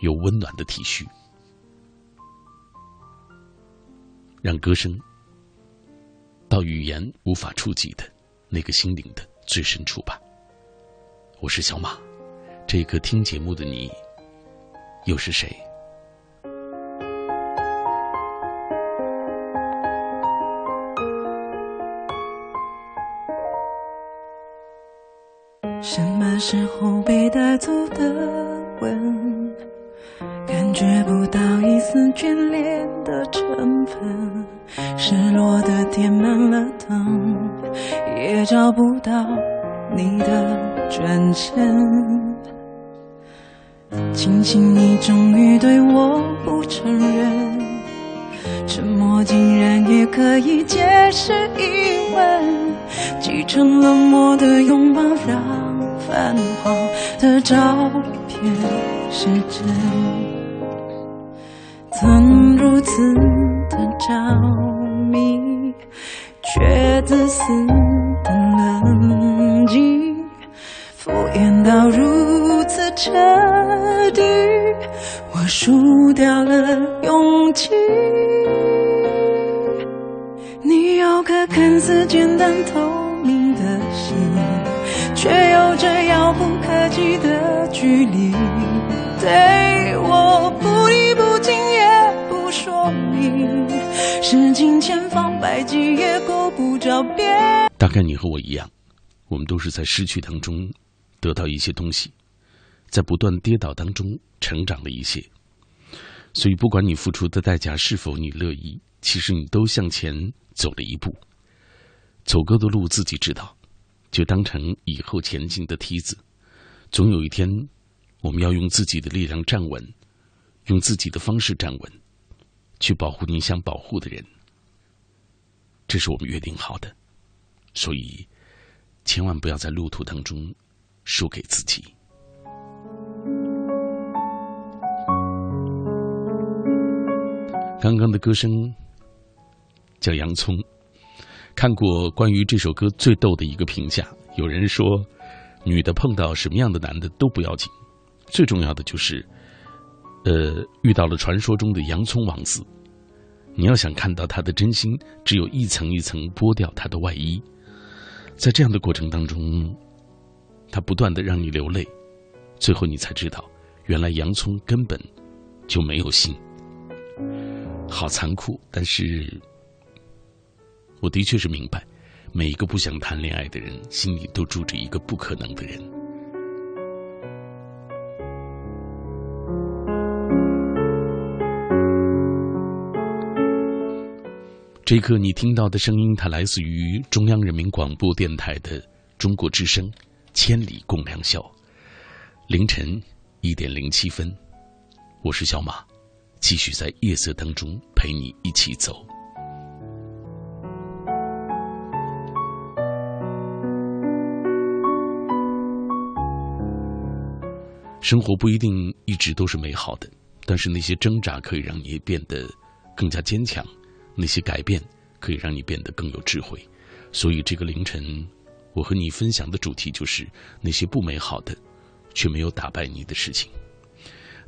有温暖的体恤，让歌声到语言无法触及的那个心灵的最深处吧。我是小马，这个听节目的你又是谁？什么时候被带走的吻，感觉不到一丝眷恋的成分，失落的点满了灯，也找不到你的转身。庆幸你终于对我不承认，沉默竟然也可以解释疑问，继承冷漠的拥抱让。泛黄的照片是真，曾如此的着迷，却自私的冷静，敷衍到如此彻底，我输掉了勇气。你有颗看似简单透。却有着遥不可及的距离，对我不离不弃也不说明，使尽千方百计也够不着边。大概你和我一样，我们都是在失去当中得到一些东西，在不断跌倒当中成长了一些。所以，不管你付出的代价是否你乐意，其实你都向前走了一步。走过的路自己知道。就当成以后前进的梯子，总有一天，我们要用自己的力量站稳，用自己的方式站稳，去保护你想保护的人。这是我们约定好的，所以千万不要在路途当中输给自己。刚刚的歌声叫《洋葱》。看过关于这首歌最逗的一个评价，有人说，女的碰到什么样的男的都不要紧，最重要的就是，呃，遇到了传说中的洋葱王子，你要想看到他的真心，只有一层一层剥掉他的外衣，在这样的过程当中，他不断的让你流泪，最后你才知道，原来洋葱根本就没有心，好残酷，但是。我的确是明白每一个不想谈恋爱的人心里都住着一个不可能的人。这一刻你听到的声音它来自于中央人民广播电台的中国之声千里共良宵凌晨一点零七分。我是小马继续在夜色当中陪你一起走。生活不一定一直都是美好的，但是那些挣扎可以让你变得更加坚强，那些改变可以让你变得更有智慧。所以这个凌晨，我和你分享的主题就是那些不美好的，却没有打败你的事情。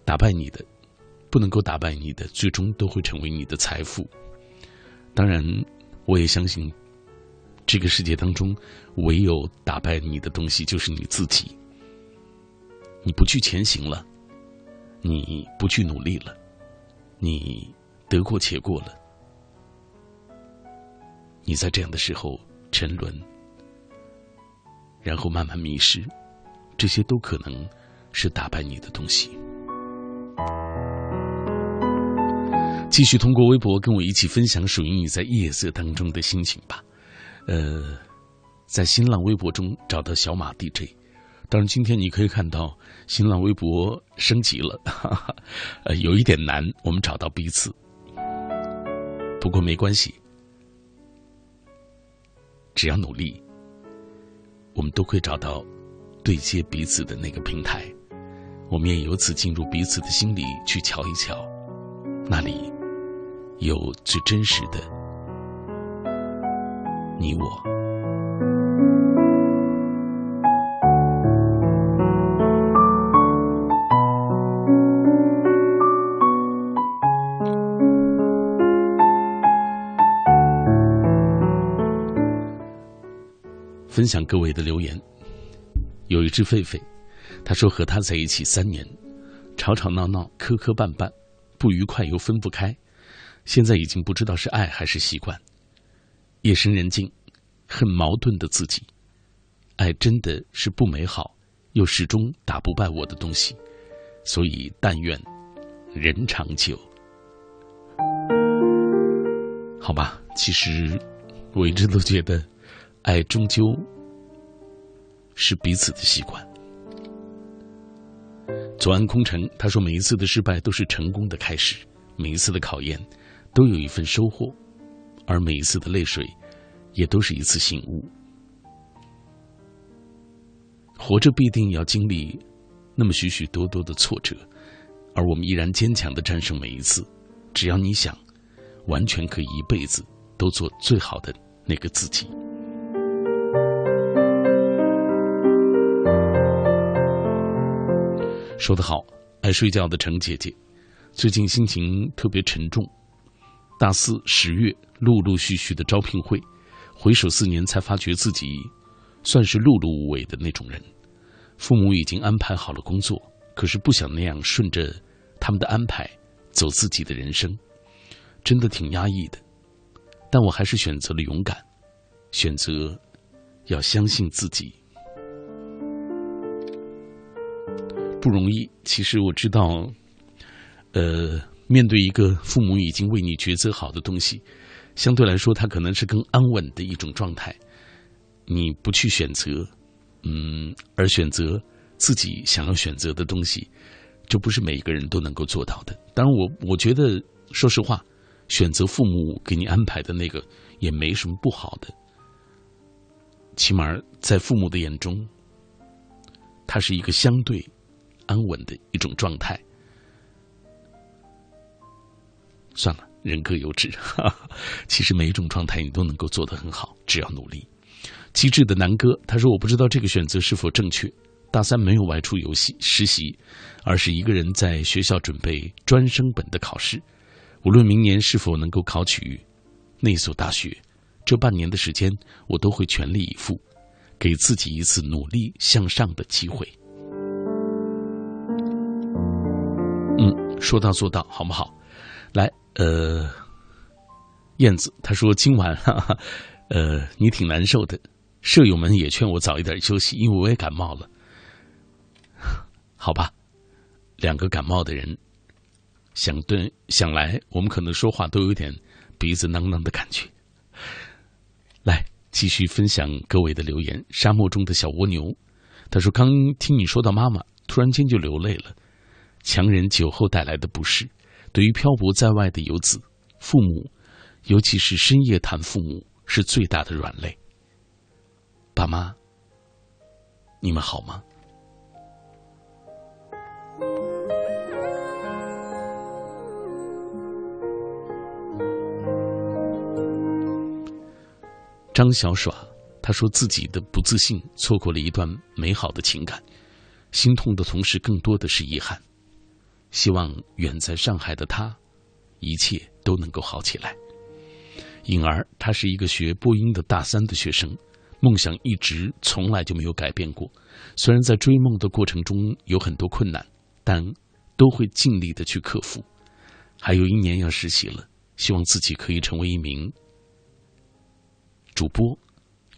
打败你的，不能够打败你的，最终都会成为你的财富。当然，我也相信，这个世界当中，唯有打败你的东西就是你自己。你不去前行了，你不去努力了，你得过且过了，你在这样的时候沉沦，然后慢慢迷失，这些都可能是打败你的东西。继续通过微博跟我一起分享属于你在夜色当中的心情吧。呃，在新浪微博中找到小马 DJ。当然，今天你可以看到新浪微博升级了，哈哈，呃，有一点难，我们找到彼此。不过没关系，只要努力，我们都会找到对接彼此的那个平台。我们也由此进入彼此的心里去瞧一瞧，那里有最真实的你我。分享各位的留言，有一只狒狒，他说和他在一起三年，吵吵闹闹，磕磕绊绊，不愉快又分不开，现在已经不知道是爱还是习惯。夜深人静，很矛盾的自己，爱真的是不美好，又始终打不败我的东西，所以但愿人长久。好吧，其实我一直都觉得。爱终究是彼此的习惯。左岸空城他说：“每一次的失败都是成功的开始，每一次的考验都有一份收获，而每一次的泪水也都是一次醒悟。活着必定要经历那么许许多多的挫折，而我们依然坚强的战胜每一次。只要你想，完全可以一辈子都做最好的那个自己。”说得好，爱睡觉的程姐姐，最近心情特别沉重。大四十月，陆陆续续的招聘会，回首四年，才发觉自己算是碌碌无为的那种人。父母已经安排好了工作，可是不想那样顺着他们的安排走自己的人生，真的挺压抑的。但我还是选择了勇敢，选择要相信自己。不容易。其实我知道，呃，面对一个父母已经为你抉择好的东西，相对来说，它可能是更安稳的一种状态。你不去选择，嗯，而选择自己想要选择的东西，这不是每一个人都能够做到的。当然，我我觉得，说实话，选择父母给你安排的那个也没什么不好的。起码在父母的眼中，他是一个相对。安稳的一种状态。算了，人各有志。其实每一种状态你都能够做得很好，只要努力。机智的南哥他说：“我不知道这个选择是否正确。大三没有外出游戏实习，而是一个人在学校准备专升本的考试。无论明年是否能够考取那所大学，这半年的时间我都会全力以赴，给自己一次努力向上的机会。”嗯，说到做到，好不好？来，呃，燕子他说今晚，哈哈，呃，你挺难受的，舍友们也劝我早一点休息，因为我也感冒了。好吧，两个感冒的人，想对想来，我们可能说话都有点鼻子囔囔的感觉。来，继续分享各位的留言。沙漠中的小蜗牛，他说：“刚听你说到妈妈，突然间就流泪了。强忍酒后带来的不适，对于漂泊在外的游子，父母，尤其是深夜谈父母，是最大的软肋。爸妈，你们好吗？”张小耍，他说自己的不自信错过了一段美好的情感，心痛的同时更多的是遗憾。希望远在上海的他，一切都能够好起来。颖儿，他是一个学播音的大三的学生，梦想一直从来就没有改变过。虽然在追梦的过程中有很多困难，但都会尽力的去克服。还有一年要实习了，希望自己可以成为一名。主播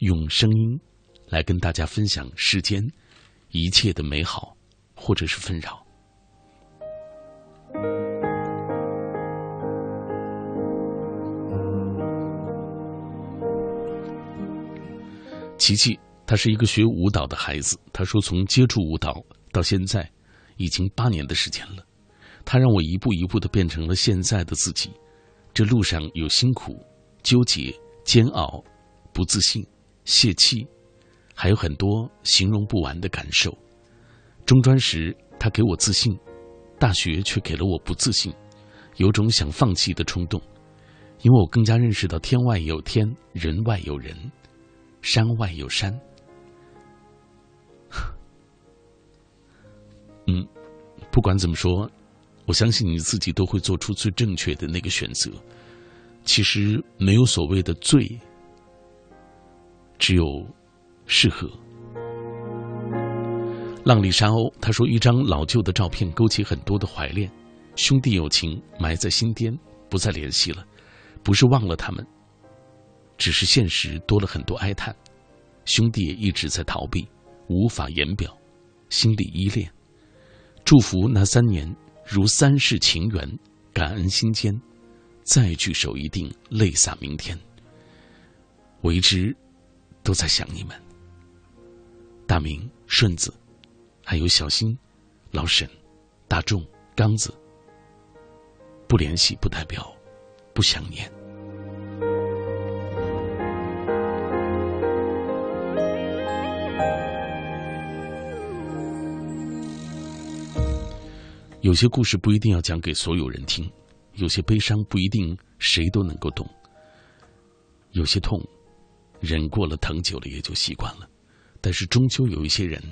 用声音来跟大家分享世间一切的美好，或者是纷扰。琪琪，他是一个学舞蹈的孩子。他说，从接触舞蹈到现在，已经八年的时间了。他让我一步一步的变成了现在的自己。这路上有辛苦、纠结、煎熬。不自信、泄气，还有很多形容不完的感受。中专时，他给我自信；大学却给了我不自信，有种想放弃的冲动。因为我更加认识到天外有天，人外有人，山外有山。嗯，不管怎么说，我相信你自己都会做出最正确的那个选择。其实没有所谓的最。只有适合。浪里沙鸥他说：“一张老旧的照片勾起很多的怀恋，兄弟友情埋在心间，不再联系了。不是忘了他们，只是现实多了很多哀叹。兄弟也一直在逃避，无法言表，心里依恋。祝福那三年如三世情缘，感恩心间，再聚首一定泪洒明天。为之。”都在想你们，大明、顺子，还有小新、老沈、大众、刚子。不联系不代表不想念。有些故事不一定要讲给所有人听，有些悲伤不一定谁都能够懂，有些痛。忍过了，疼久了也就习惯了，但是终究有一些人，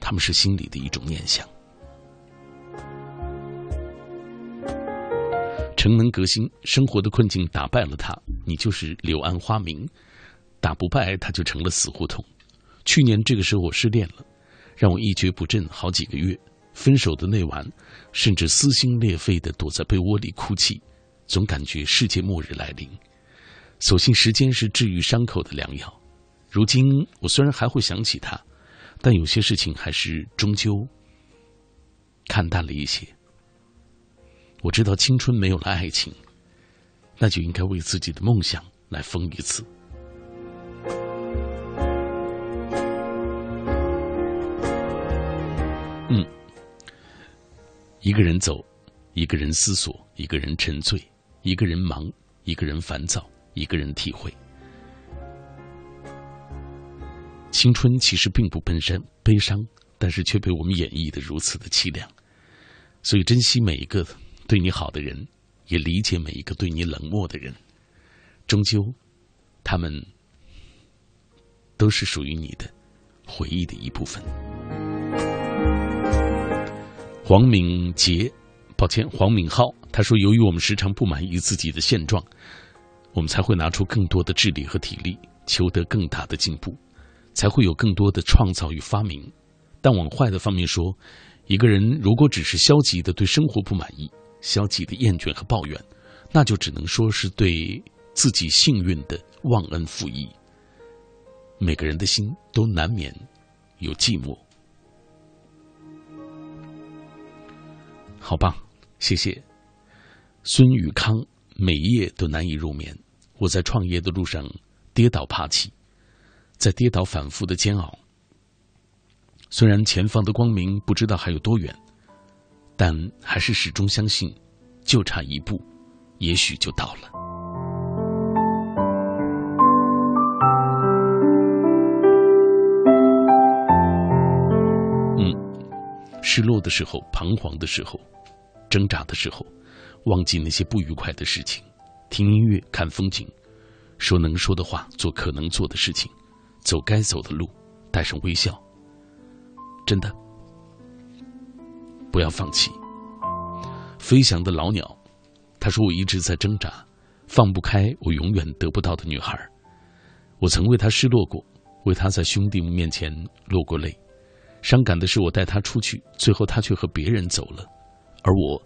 他们是心里的一种念想。城门革新，生活的困境打败了他，你就是柳暗花明；打不败，他就成了死胡同。去年这个时候我失恋了，让我一蹶不振好几个月。分手的那晚，甚至撕心裂肺的躲在被窝里哭泣，总感觉世界末日来临。所幸时间是治愈伤口的良药。如今我虽然还会想起他，但有些事情还是终究看淡了一些。我知道青春没有了爱情，那就应该为自己的梦想来疯一次。嗯，一个人走，一个人思索，一个人沉醉，一个人忙，一个人烦躁。一个人体会，青春其实并不本身悲伤，但是却被我们演绎的如此的凄凉。所以，珍惜每一个对你好的人，也理解每一个对你冷漠的人。终究，他们都是属于你的回忆的一部分。黄敏杰，抱歉，黄敏浩，他说：“由于我们时常不满意自己的现状。”我们才会拿出更多的智力和体力，求得更大的进步，才会有更多的创造与发明。但往坏的方面说，一个人如果只是消极的对生活不满意，消极的厌倦和抱怨，那就只能说是对自己幸运的忘恩负义。每个人的心都难免有寂寞。好吧，谢谢孙宇康。每夜都难以入眠。我在创业的路上跌倒爬起，在跌倒反复的煎熬。虽然前方的光明不知道还有多远，但还是始终相信，就差一步，也许就到了。嗯，失落的时候，彷徨的时候，挣扎的时候，忘记那些不愉快的事情，听音乐，看风景，说能说的话，做可能做的事情，走该走的路，带上微笑。真的，不要放弃。飞翔的老鸟，他说：“我一直在挣扎，放不开我永远得不到的女孩。我曾为她失落过，为她在兄弟们面前落过泪。伤感的是，我带她出去，最后她却和别人走了，而我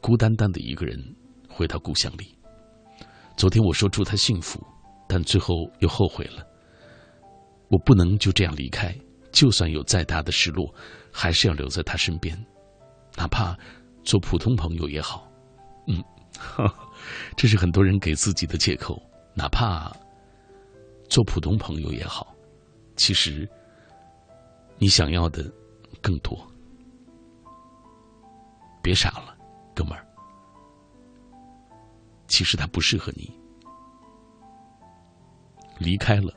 孤单单的一个人回到故乡里。昨天我说祝她幸福，但最后又后悔了。我不能就这样离开。”就算有再大的失落，还是要留在他身边，哪怕做普通朋友也好。嗯，这是很多人给自己的借口。哪怕做普通朋友也好，其实你想要的更多。别傻了，哥们儿，其实他不适合你，离开了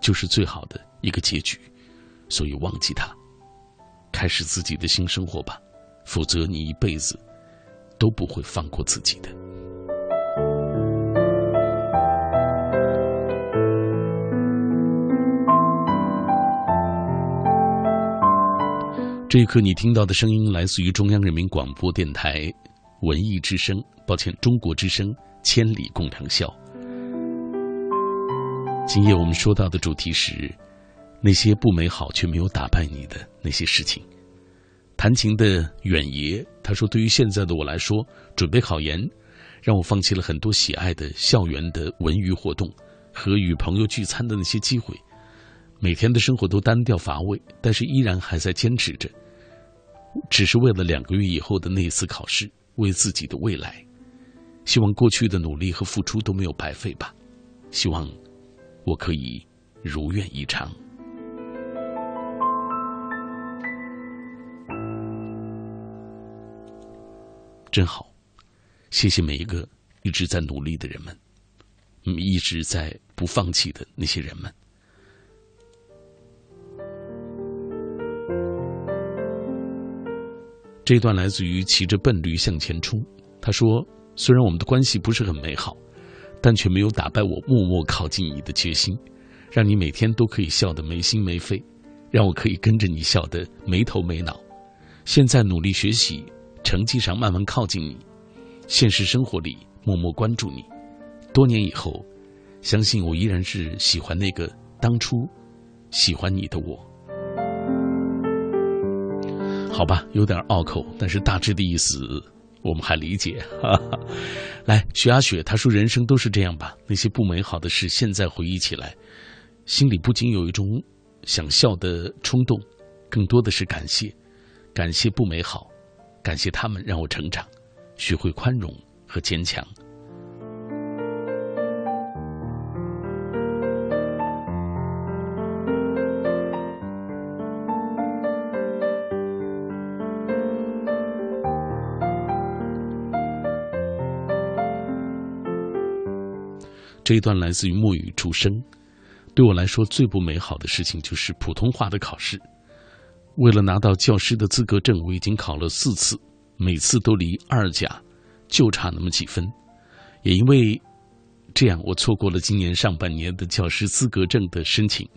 就是最好的一个结局。所以忘记他，开始自己的新生活吧，否则你一辈子都不会放过自己的。这一刻，你听到的声音来自于中央人民广播电台文艺之声，抱歉，中国之声《千里共良宵》。今夜我们说到的主题是。那些不美好却没有打败你的那些事情。弹琴的远爷他说：“对于现在的我来说，准备考研，让我放弃了很多喜爱的校园的文娱活动和与朋友聚餐的那些机会。每天的生活都单调乏味，但是依然还在坚持着，只是为了两个月以后的那一次考试，为自己的未来。希望过去的努力和付出都没有白费吧。希望我可以如愿以偿。”真好，谢谢每一个一直在努力的人们，一直在不放弃的那些人们。这段来自于骑着笨驴向前冲。他说：“虽然我们的关系不是很美好，但却没有打败我默默靠近你的决心，让你每天都可以笑得没心没肺，让我可以跟着你笑得没头没脑。现在努力学习。”成绩上慢慢靠近你，现实生活里默默关注你。多年以后，相信我依然是喜欢那个当初喜欢你的我。好吧，有点拗口，但是大致的意思我们还理解。哈哈。来，徐阿雪，她说：“人生都是这样吧？那些不美好的事，现在回忆起来，心里不仅有一种想笑的冲动，更多的是感谢，感谢不美好。”感谢他们让我成长，学会宽容和坚强。这一段来自于沐雨出生。对我来说，最不美好的事情就是普通话的考试。为了拿到教师的资格证，我已经考了四次，每次都离二甲就差那么几分。也因为这样，我错过了今年上半年的教师资格证的申请，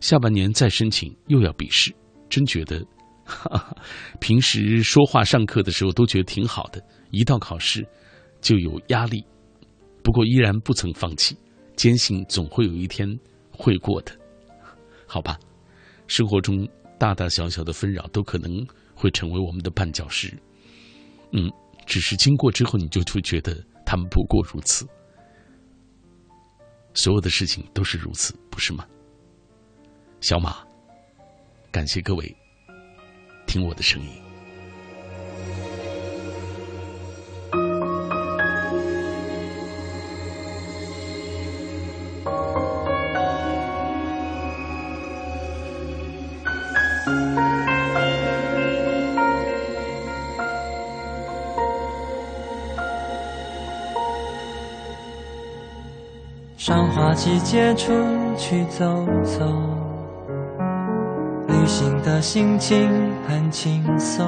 下半年再申请又要笔试。真觉得，哈哈，平时说话上课的时候都觉得挺好的，一到考试就有压力。不过依然不曾放弃，坚信总会有一天会过的。好吧，生活中。大大小小的纷扰都可能会成为我们的绊脚石，嗯，只是经过之后，你就会觉得他们不过如此。所有的事情都是如此，不是吗？小马，感谢各位听我的声音。花季节出去走走，旅行的心情很轻松。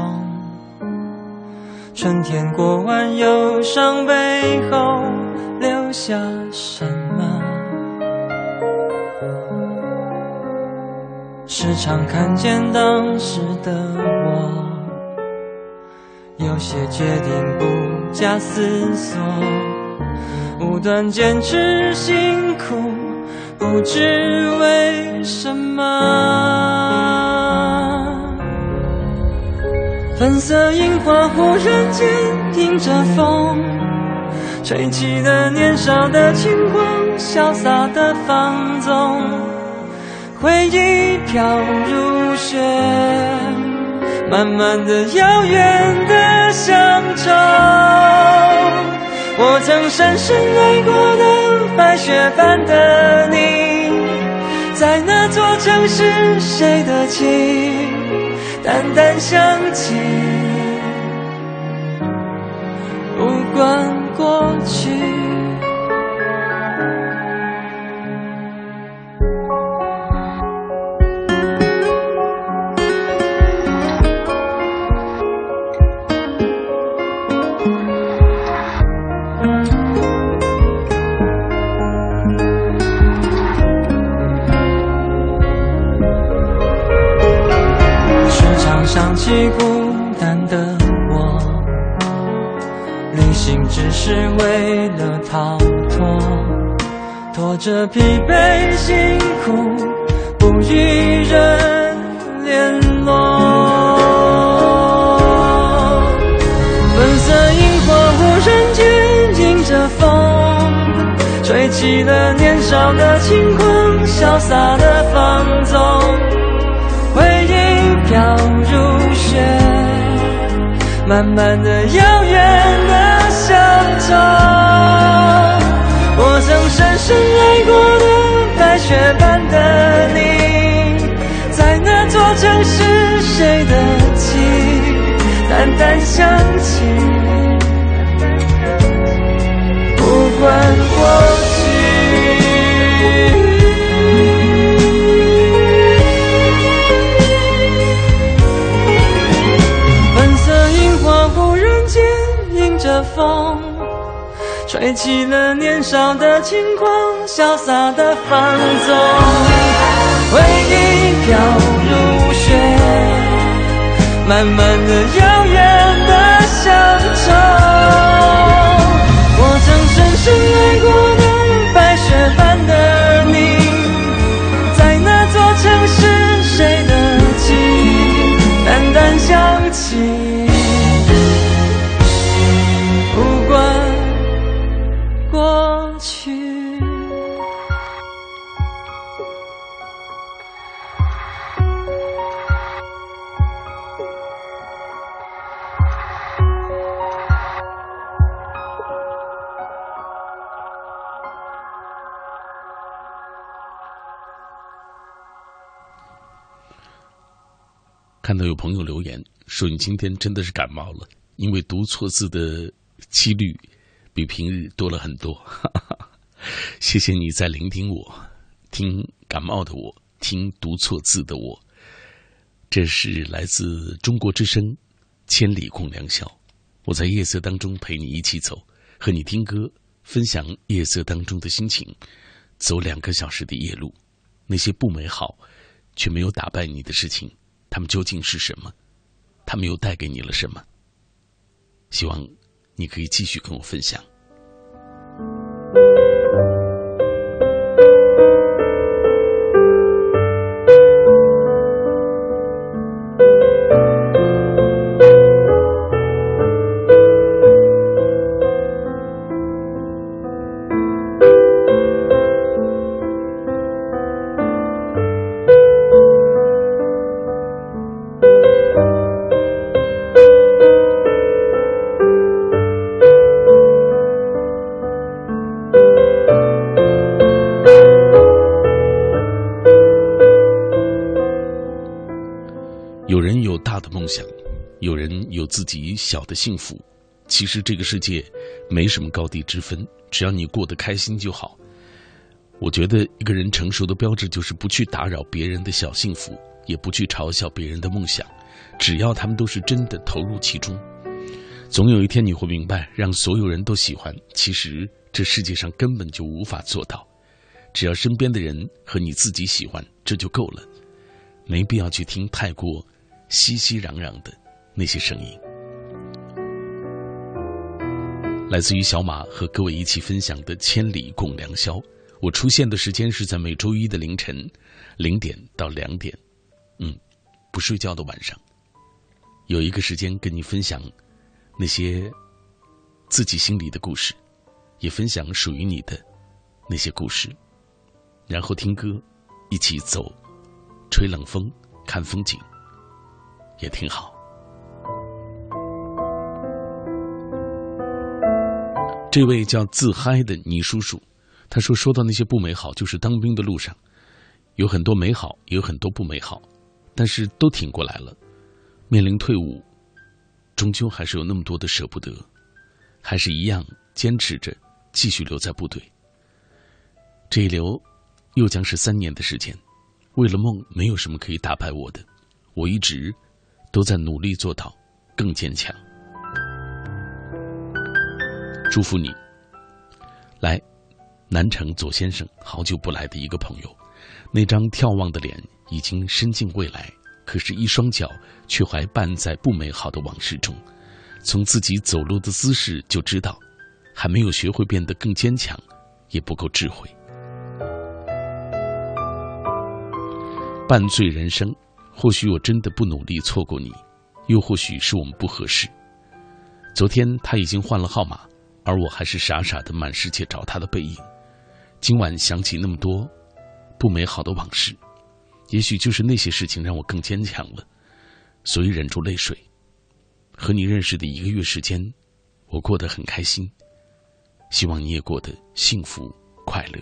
春天过完，忧伤背后留下什么？时常看见当时的我，有些决定不假思索，无端坚持辛苦，不知为什么。粉色樱花忽然间迎着风，吹起了年少的轻狂，潇洒的放纵。回忆飘如雪，慢慢的遥远的乡愁。我曾深深爱过的白雪般的你，在那座城市，谁的情？淡淡想起，不管过去。这疲惫辛苦，不与人联络。粉色樱花忽然间迎着风，吹起了年少的轻狂，潇洒的放纵，回忆飘如雪。慢慢的，遥远的乡愁，深爱过的白雪般的你，在那座城市，谁的情？淡淡想起，不管过吹起了年少的轻狂，潇洒的放纵，回忆飘如雪，慢慢的遥远的乡愁。我曾深深爱过的白雪般的你，在那座城市，谁的记忆？淡淡想起。看到有朋友留言说：“你今天真的是感冒了，因为读错字的几率比平日多了很多。”谢谢你在聆听我，听感冒的我，听读错字的我。这是来自中国之声《千里共良宵》，我在夜色当中陪你一起走，和你听歌，分享夜色当中的心情。走两个小时的夜路，那些不美好却没有打败你的事情。他们究竟是什么？他们又带给你了什么？希望你可以继续跟我分享。有人有自己小的幸福，其实这个世界没什么高低之分，只要你过得开心就好。我觉得一个人成熟的标志就是不去打扰别人的小幸福，也不去嘲笑别人的梦想，只要他们都是真的投入其中。总有一天你会明白，让所有人都喜欢，其实这世界上根本就无法做到。只要身边的人和你自己喜欢，这就够了，没必要去听太过熙熙攘攘的那些声音。来自于小马和各位一起分享的《千里共良宵》。我出现的时间是在每周一的凌晨零点到两点，嗯，不睡觉的晚上，有一个时间跟你分享那些自己心里的故事，也分享属于你的那些故事，然后听歌，一起走，吹冷风，看风景，也挺好。这位叫自嗨的倪叔叔。他说：“说到那些不美好，就是当兵的路上，有很多美好，也有很多不美好，但是都挺过来了。面临退伍，终究还是有那么多的舍不得，还是一样坚持着继续留在部队。这一留，又将是三年的时间。为了梦，没有什么可以打败我的。我一直都在努力做到更坚强。祝福你，来。”南城左先生，好久不来的一个朋友，那张眺望的脸已经伸进未来，可是，一双脚却还绊在不美好的往事中。从自己走路的姿势就知道，还没有学会变得更坚强，也不够智慧。半醉人生，或许我真的不努力错过你，又或许是我们不合适。昨天他已经换了号码，而我还是傻傻的满世界找他的背影。今晚想起那么多不美好的往事，也许就是那些事情让我更坚强了，所以忍住泪水。和你认识的一个月时间，我过得很开心，希望你也过得幸福快乐。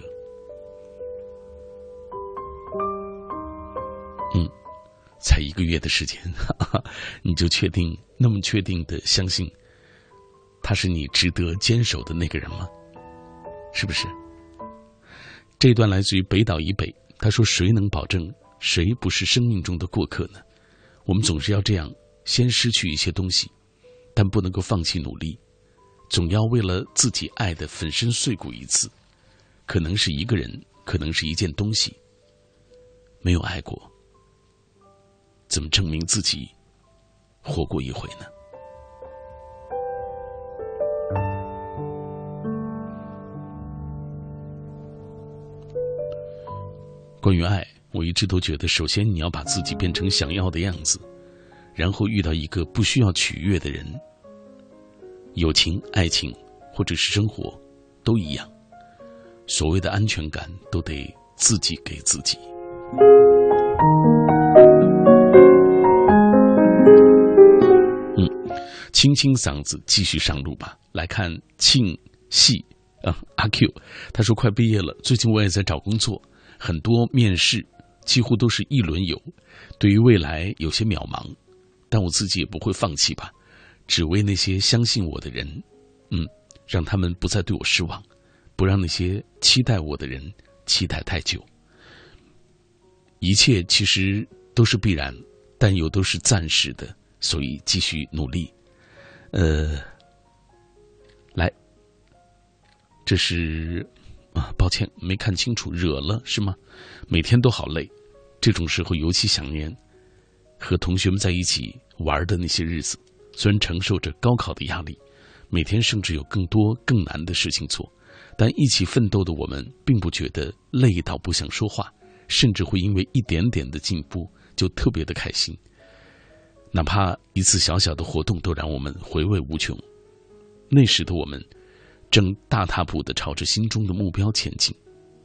嗯，才一个月的时间，哈 哈你就确定那么确定的相信他是你值得坚守的那个人吗？是不是？这段来自于北岛以北，他说：“谁能保证谁不是生命中的过客呢？我们总是要这样，先失去一些东西，但不能够放弃努力，总要为了自己爱的粉身碎骨一次。可能是一个人，可能是一件东西。没有爱过，怎么证明自己活过一回呢？”关于爱，我一直都觉得，首先你要把自己变成想要的样子，然后遇到一个不需要取悦的人。友情、爱情，或者是生活，都一样。所谓的安全感，都得自己给自己。嗯，清清嗓子，继续上路吧。来看庆系啊，阿 Q，他说快毕业了，最近我也在找工作。很多面试几乎都是一轮游，对于未来有些渺茫，但我自己也不会放弃吧，只为那些相信我的人，嗯，让他们不再对我失望，不让那些期待我的人期待太久。一切其实都是必然，但又都是暂时的，所以继续努力。呃，来，这是。啊，抱歉，没看清楚，惹了是吗？每天都好累，这种时候尤其想念和同学们在一起玩的那些日子。虽然承受着高考的压力，每天甚至有更多更难的事情做，但一起奋斗的我们并不觉得累到不想说话，甚至会因为一点点的进步就特别的开心。哪怕一次小小的活动都让我们回味无穷。那时的我们。正大踏步的朝着心中的目标前进，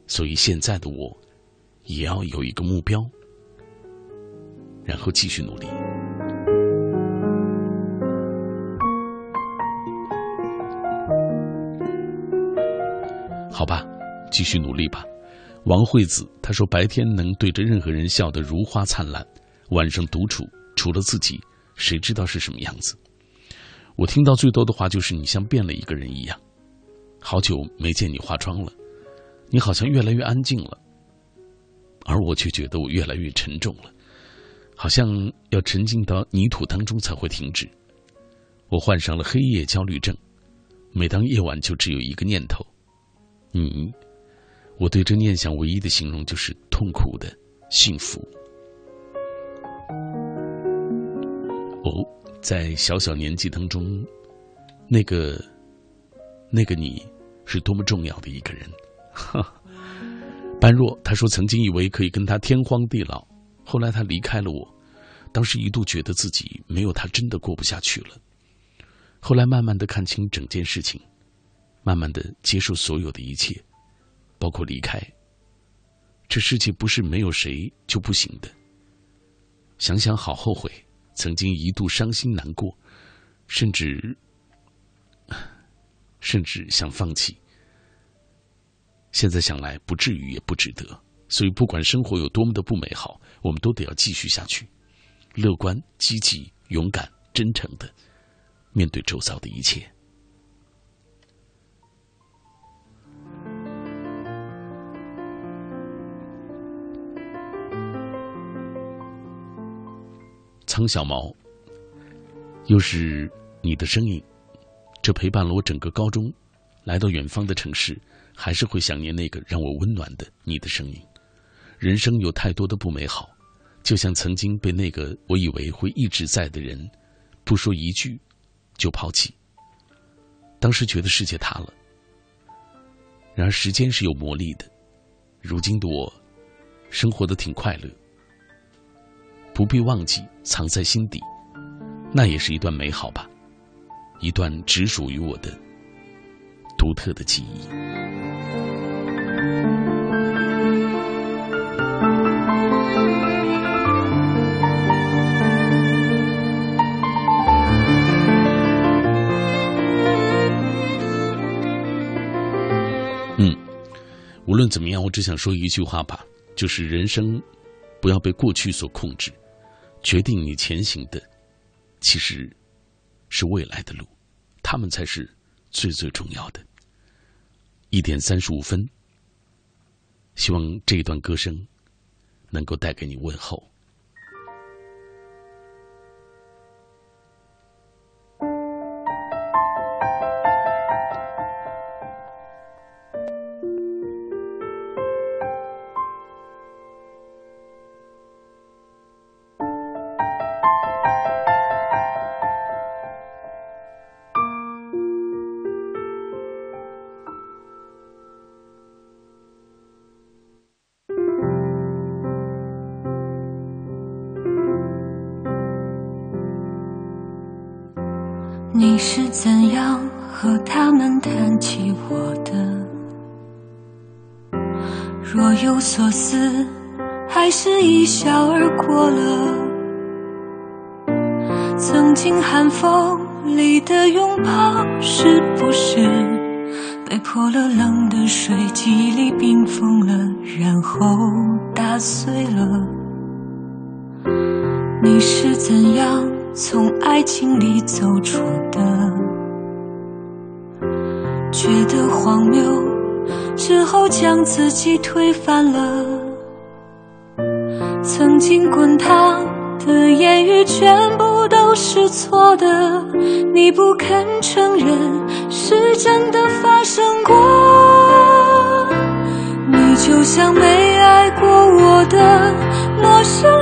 所以现在的我，也要有一个目标，然后继续努力。好吧，继续努力吧。王惠子她说：“白天能对着任何人笑得如花灿烂，晚上独处除了自己，谁知道是什么样子？”我听到最多的话就是：“你像变了一个人一样。”好久没见你化妆了，你好像越来越安静了，而我却觉得我越来越沉重了，好像要沉浸到泥土当中才会停止。我患上了黑夜焦虑症，每当夜晚就只有一个念头：你。我对这念想唯一的形容就是痛苦的幸福。哦，在小小年纪当中，那个那个你是多么重要的一个人。哈 般若他说，曾经以为可以跟他天荒地老，后来他离开了我，当时一度觉得自己没有他真的过不下去了。后来慢慢的看清整件事情，慢慢的接受所有的一切，包括离开。这世界不是没有谁就不行的。想想好后悔，曾经一度伤心难过，甚至甚至想放弃。现在想来，不至于也不值得。所以，不管生活有多么的不美好，我们都得要继续下去，乐观、积极、勇敢、真诚的面对周遭的一切。苍小毛，又是你的声音，这陪伴了我整个高中，来到远方的城市。还是会想念那个让我温暖的你的声音。人生有太多的不美好，就像曾经被那个我以为会一直在的人，不说一句就抛弃。当时觉得世界塌了。然而时间是有魔力的，如今的我，生活的挺快乐。不必忘记，藏在心底，那也是一段美好吧，一段只属于我的独特的记忆。嗯，无论怎么样，我只想说一句话吧，就是人生不要被过去所控制，决定你前行的其实是未来的路，他们才是最最重要的。一点三十五分，希望这一段歌声能够带给你问候。你不肯承认是真的发生过。你就像没爱过我的陌生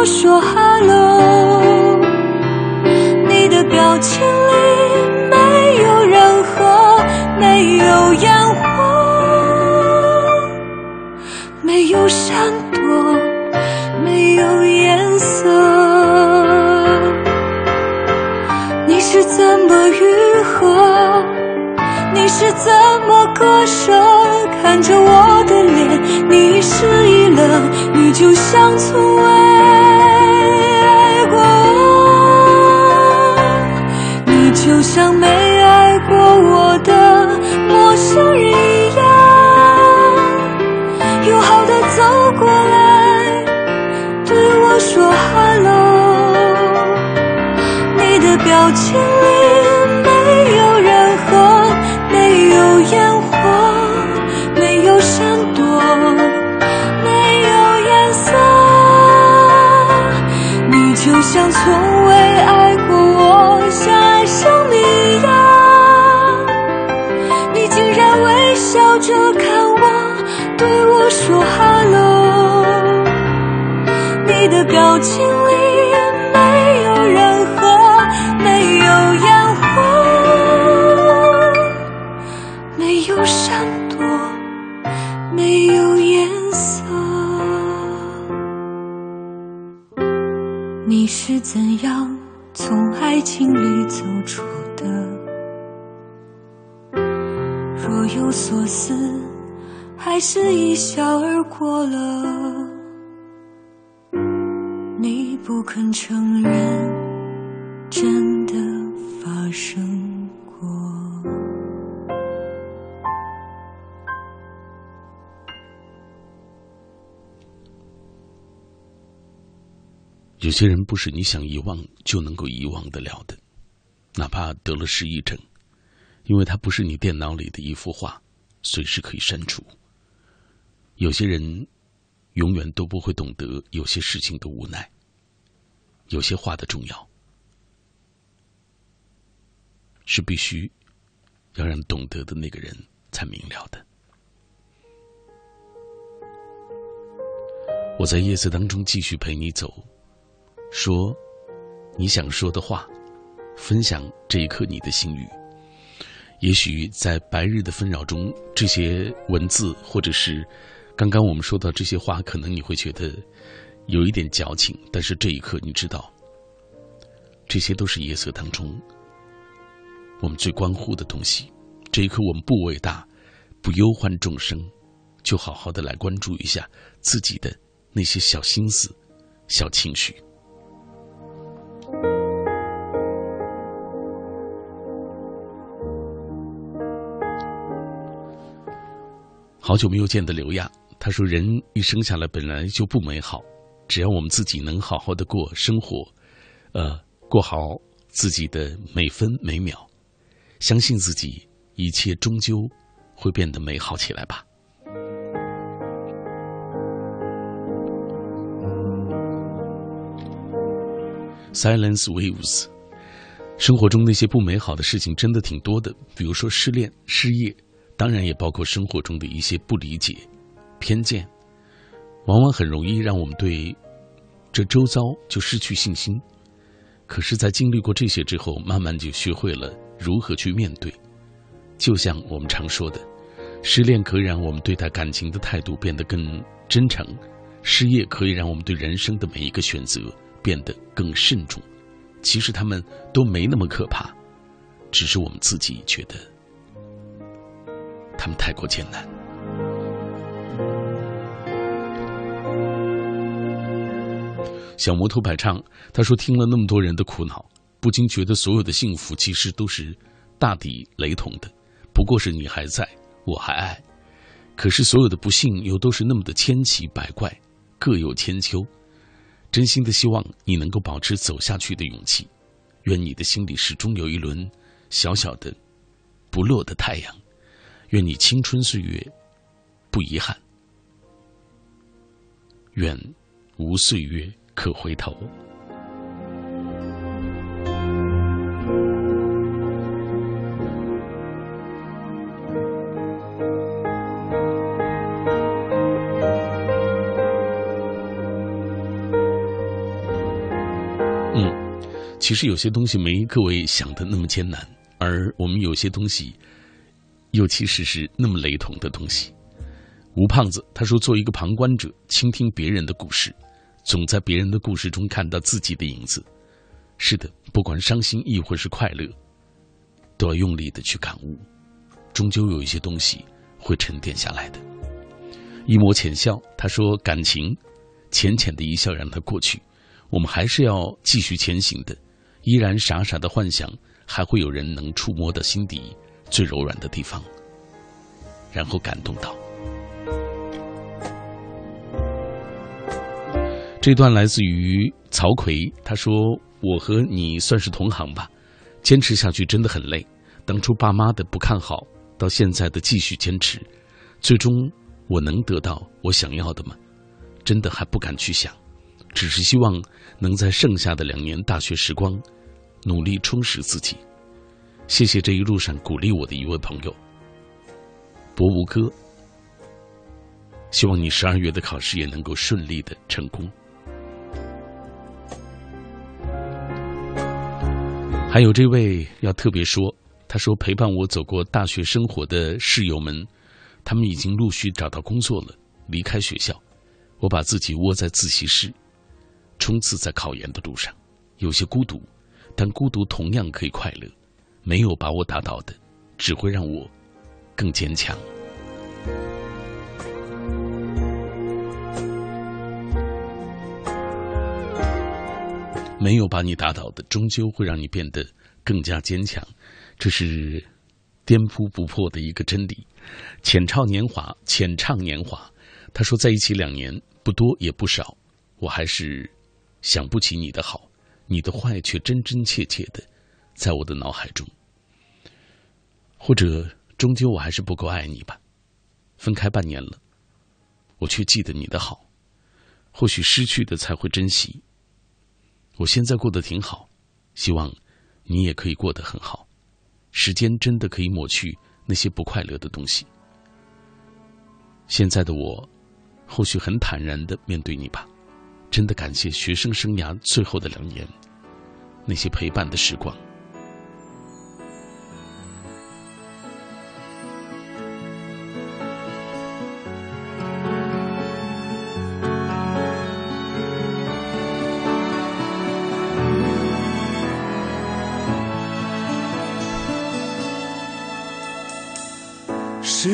我说 hello。表情里没有任何，没有烟火，没有闪躲，没有颜色。你是怎么愈合？你是怎么割舍？看着我的脸，你失忆了，你就像从未就像没爱过我的陌生人一样，友好的走过来，对我说 hello，你的表情是一笑而过了？你不肯承认，真的发生过。有些人不是你想遗忘就能够遗忘得了的，哪怕得了失忆症，因为他不是你电脑里的一幅画，随时可以删除。有些人永远都不会懂得有些事情的无奈，有些话的重要，是必须要让懂得的那个人才明了的。我在夜色当中继续陪你走。说你想说的话，分享这一刻你的心语。也许在白日的纷扰中，这些文字或者是刚刚我们说到这些话，可能你会觉得有一点矫情。但是这一刻，你知道，这些都是夜色当中我们最关乎的东西。这一刻，我们不伟大，不忧患众生，就好好的来关注一下自己的那些小心思、小情绪。好久没有见的刘亚，他说：“人一生下来本来就不美好，只要我们自己能好好的过生活，呃，过好自己的每分每秒，相信自己，一切终究会变得美好起来吧。” Silence waves，生活中那些不美好的事情真的挺多的，比如说失恋、失业。当然也包括生活中的一些不理解、偏见，往往很容易让我们对这周遭就失去信心。可是，在经历过这些之后，慢慢就学会了如何去面对。就像我们常说的，失恋可以让我们对待感情的态度变得更真诚，失业可以让我们对人生的每一个选择变得更慎重。其实他们都没那么可怕，只是我们自己觉得。他们太过艰难。小摩托摆唱，他说：“听了那么多人的苦恼，不禁觉得所有的幸福其实都是大抵雷同的，不过是你还在，我还爱。可是所有的不幸又都是那么的千奇百怪，各有千秋。真心的希望你能够保持走下去的勇气，愿你的心里始终有一轮小小的不落的太阳。”愿你青春岁月不遗憾，愿无岁月可回头。嗯，其实有些东西没各位想的那么艰难，而我们有些东西。又其实是那么雷同的东西。吴胖子他说：“做一个旁观者，倾听别人的故事，总在别人的故事中看到自己的影子。是的，不管伤心亦或是快乐，都要用力的去感悟，终究有一些东西会沉淀下来的。一抹浅笑，他说：“感情，浅浅的一笑让它过去，我们还是要继续前行的，依然傻傻的幻想，还会有人能触摸到心底最柔软的地方，然后感动到。”这段来自于曹奎，他说：“我和你算是同行吧，坚持下去真的很累。当初爸妈的不看好，到现在的继续坚持，最终我能得到我想要的吗？真的还不敢去想，只是希望能在剩下的两年大学时光，努力充实自己。谢谢这一路上鼓励我的一位朋友，博吴哥。希望你十二月的考试也能够顺利的成功。”还有这位要特别说，他说陪伴我走过大学生活的室友们，他们已经陆续找到工作了，离开学校，我把自己窝在自习室，冲刺在考研的路上，有些孤独，但孤独同样可以快乐。没有把我打倒的，只会让我更坚强。没有把你打倒的，终究会让你变得更加坚强，这是颠扑不破的一个真理。浅唱年华，浅唱年华。他说，在一起两年，不多也不少，我还是想不起你的好，你的坏却真真切切的在我的脑海中。或者，终究我还是不够爱你吧。分开半年了，我却记得你的好。或许失去的才会珍惜。我现在过得挺好，希望你也可以过得很好。时间真的可以抹去那些不快乐的东西。现在的我，或许很坦然的面对你吧。真的感谢学生生涯最后的两年，那些陪伴的时光。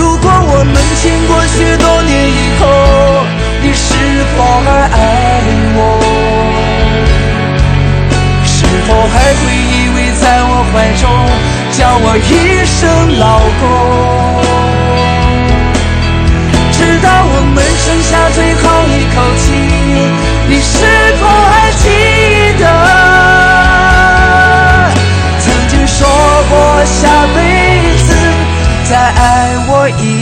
如果我们经过许多年以后，你是否还爱我？是否还会依偎在我怀中，叫我一声老公？直到我们剩下最后一口气，你是否还记得曾经说过下辈子再爱爱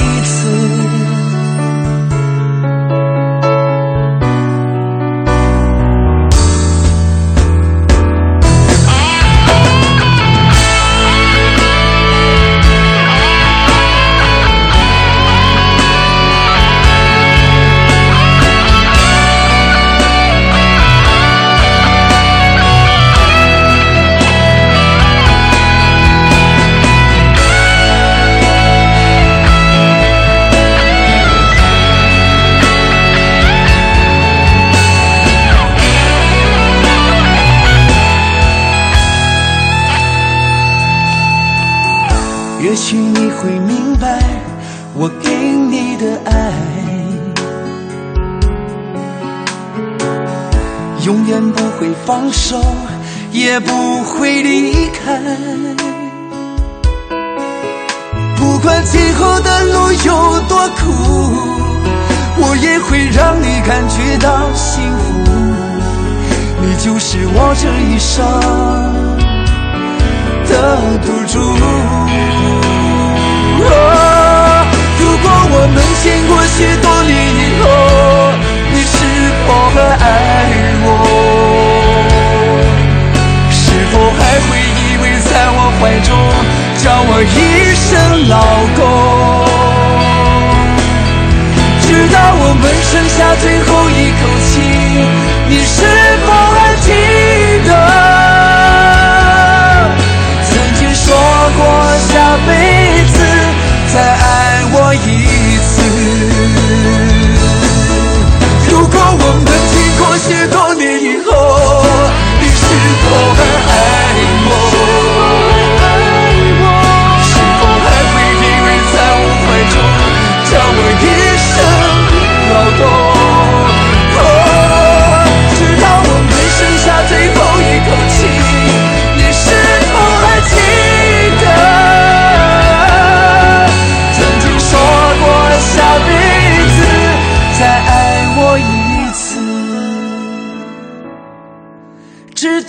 放手，也不会离开。不管今后的路有多苦，我也会让你感觉到幸福。你就是我这一生的赌注。如果我们经过许多年以后，你是否还爱是否还会依偎在我怀中？叫我一声老公，直到我们剩下最后一口气，你是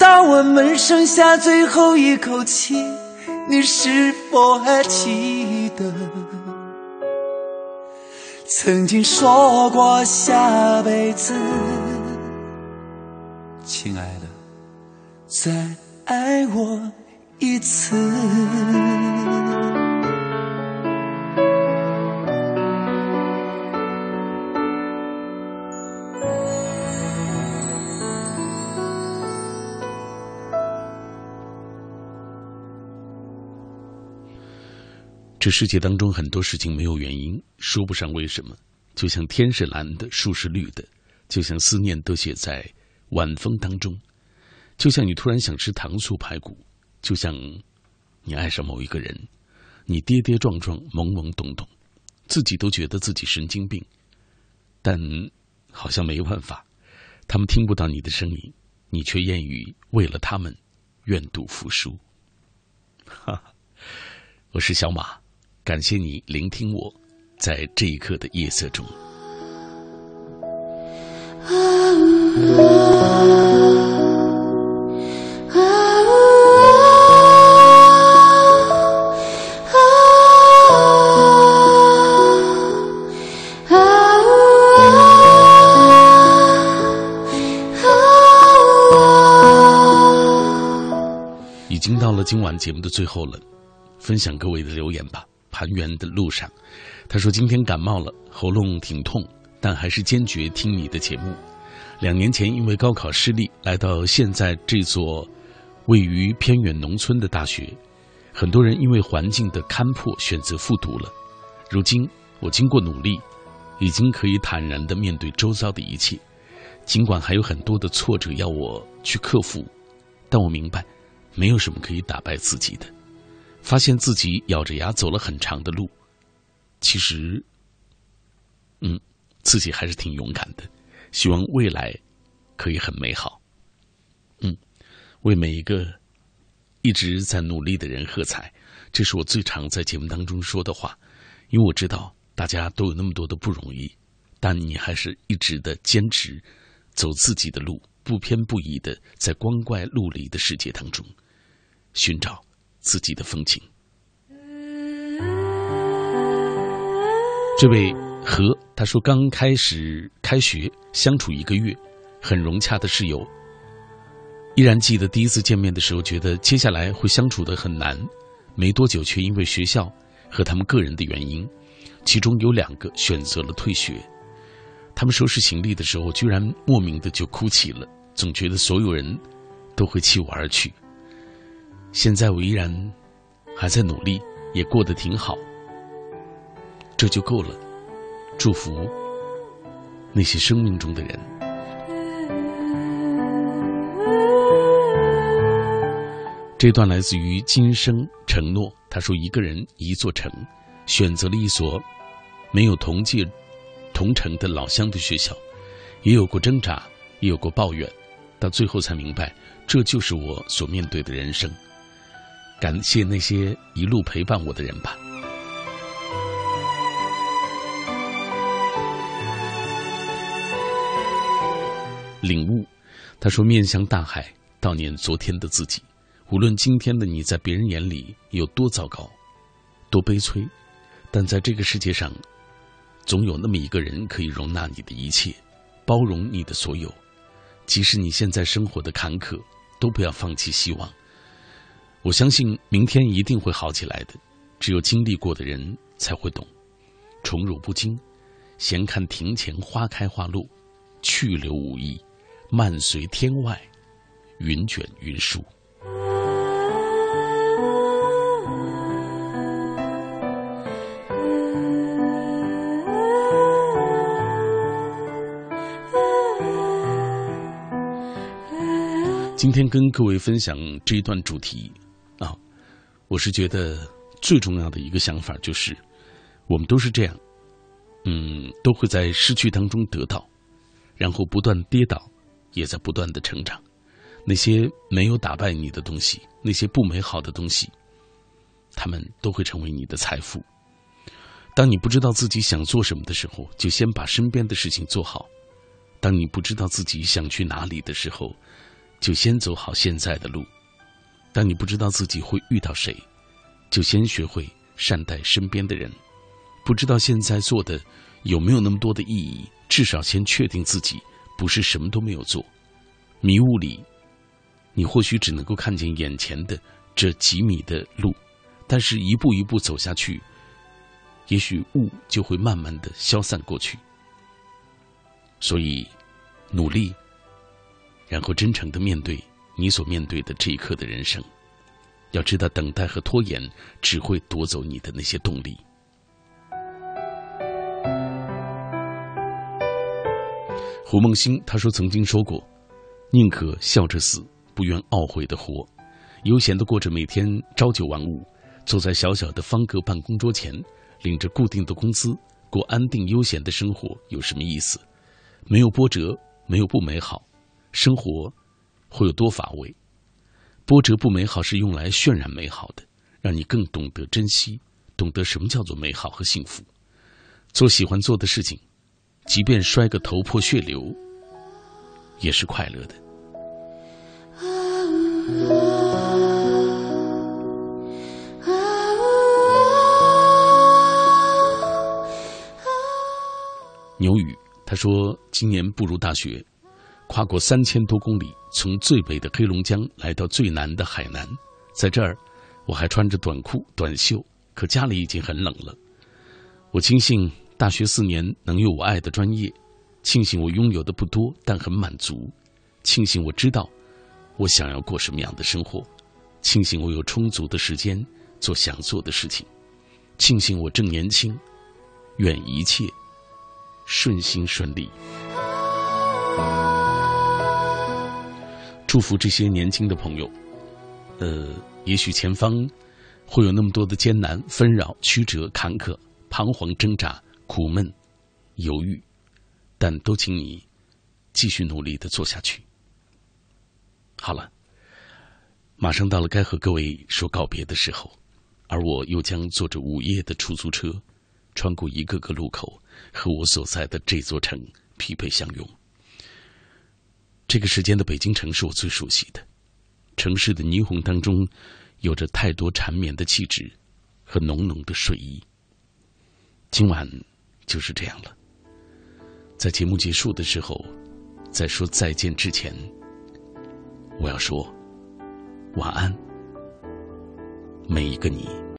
到我们剩下最后一口气，你是否还记得？曾经说过下辈子，这世界当中很多事情没有原因，说不上为什么。就像天是蓝的，树是绿的，就像思念都写在晚风当中，就像你突然想吃糖醋排骨，就像你爱上某一个人，你跌跌撞撞、懵懵懂懂，自己都觉得自己神经病，但好像没办法，他们听不到你的声音，你却愿意为了他们愿赌服输。哈，我是小马。感谢你聆听我，在这一刻的夜色中。啊已经到了今晚节目的最后了，分享各位的留言吧。团圆的路上，他说：“今天感冒了，喉咙挺痛，但还是坚决听你的节目。两年前因为高考失利，来到现在这座位于偏远农村的大学。很多人因为环境的堪破选择复读了。如今我经过努力，已经可以坦然的面对周遭的一切。尽管还有很多的挫折要我去克服，但我明白，没有什么可以打败自己的。”发现自己咬着牙走了很长的路，其实，嗯，自己还是挺勇敢的。希望未来可以很美好。嗯，为每一个一直在努力的人喝彩，这是我最常在节目当中说的话。因为我知道大家都有那么多的不容易，但你还是一直的坚持走自己的路，不偏不倚的在光怪陆离的世界当中寻找。自己的风景。这位何他说，刚开始开学相处一个月，很融洽的室友，依然记得第一次见面的时候，觉得接下来会相处的很难。没多久，却因为学校和他们个人的原因，其中有两个选择了退学。他们收拾行李的时候，居然莫名的就哭泣了，总觉得所有人都会弃我而去。现在我依然还在努力，也过得挺好，这就够了。祝福那些生命中的人。这段来自于今生承诺。他说：“一个人一座城，选择了一所没有同届同城的老乡的学校，也有过挣扎，也有过抱怨，到最后才明白，这就是我所面对的人生。感谢那些一路陪伴我的人吧。领悟，他说：“面向大海，悼念昨天的自己。无论今天的你在别人眼里有多糟糕、多悲催，但在这个世界上，总有那么一个人可以容纳你的一切，包容你的所有。即使你现在生活的坎坷，都不要放弃希望。我相信明天一定会好起来的。只有经历过的人才会懂。宠辱不惊，闲看庭前花开花落，去留无意。”漫随天外，云卷云舒。今天跟各位分享这一段主题啊，我是觉得最重要的一个想法就是，我们都是这样，嗯，都会在失去当中得到，然后不断跌倒。也在不断的成长，那些没有打败你的东西，那些不美好的东西，他们都会成为你的财富。当你不知道自己想做什么的时候，就先把身边的事情做好；当你不知道自己想去哪里的时候，就先走好现在的路；当你不知道自己会遇到谁，就先学会善待身边的人。不知道现在做的有没有那么多的意义，至少先确定自己。不是什么都没有做，迷雾里，你或许只能够看见眼前的这几米的路，但是一步一步走下去，也许雾就会慢慢的消散过去。所以，努力，然后真诚的面对你所面对的这一刻的人生。要知道，等待和拖延只会夺走你的那些动力。胡梦欣他说：“曾经说过，宁可笑着死，不愿懊悔的活。悠闲的过着每天朝九晚五，坐在小小的方格办公桌前，领着固定的工资，过安定悠闲的生活，有什么意思？没有波折，没有不美好，生活会有多乏味？波折不美好是用来渲染美好的，让你更懂得珍惜，懂得什么叫做美好和幸福。做喜欢做的事情。”即便摔个头破血流，也是快乐的。牛宇他说：“今年步入大学，跨过三千多公里，从最北的黑龙江来到最南的海南，在这儿，我还穿着短裤短袖，可家里已经很冷了。我庆幸。”大学四年能有我爱的专业，庆幸我拥有的不多，但很满足；庆幸我知道我想要过什么样的生活；庆幸我有充足的时间做想做的事情；庆幸我正年轻，愿一切顺心顺利。祝福这些年轻的朋友。呃，也许前方会有那么多的艰难、纷扰、曲折、坎坷、彷徨、挣扎。苦闷、犹豫，但都请你继续努力的做下去。好了，马上到了该和各位说告别的时候，而我又将坐着午夜的出租车，穿过一个个路口，和我所在的这座城匹配相拥。这个时间的北京城是我最熟悉的，城市的霓虹当中，有着太多缠绵的气质和浓浓的睡意。今晚。就是这样了。在节目结束的时候，在说再见之前，我要说晚安，每一个你。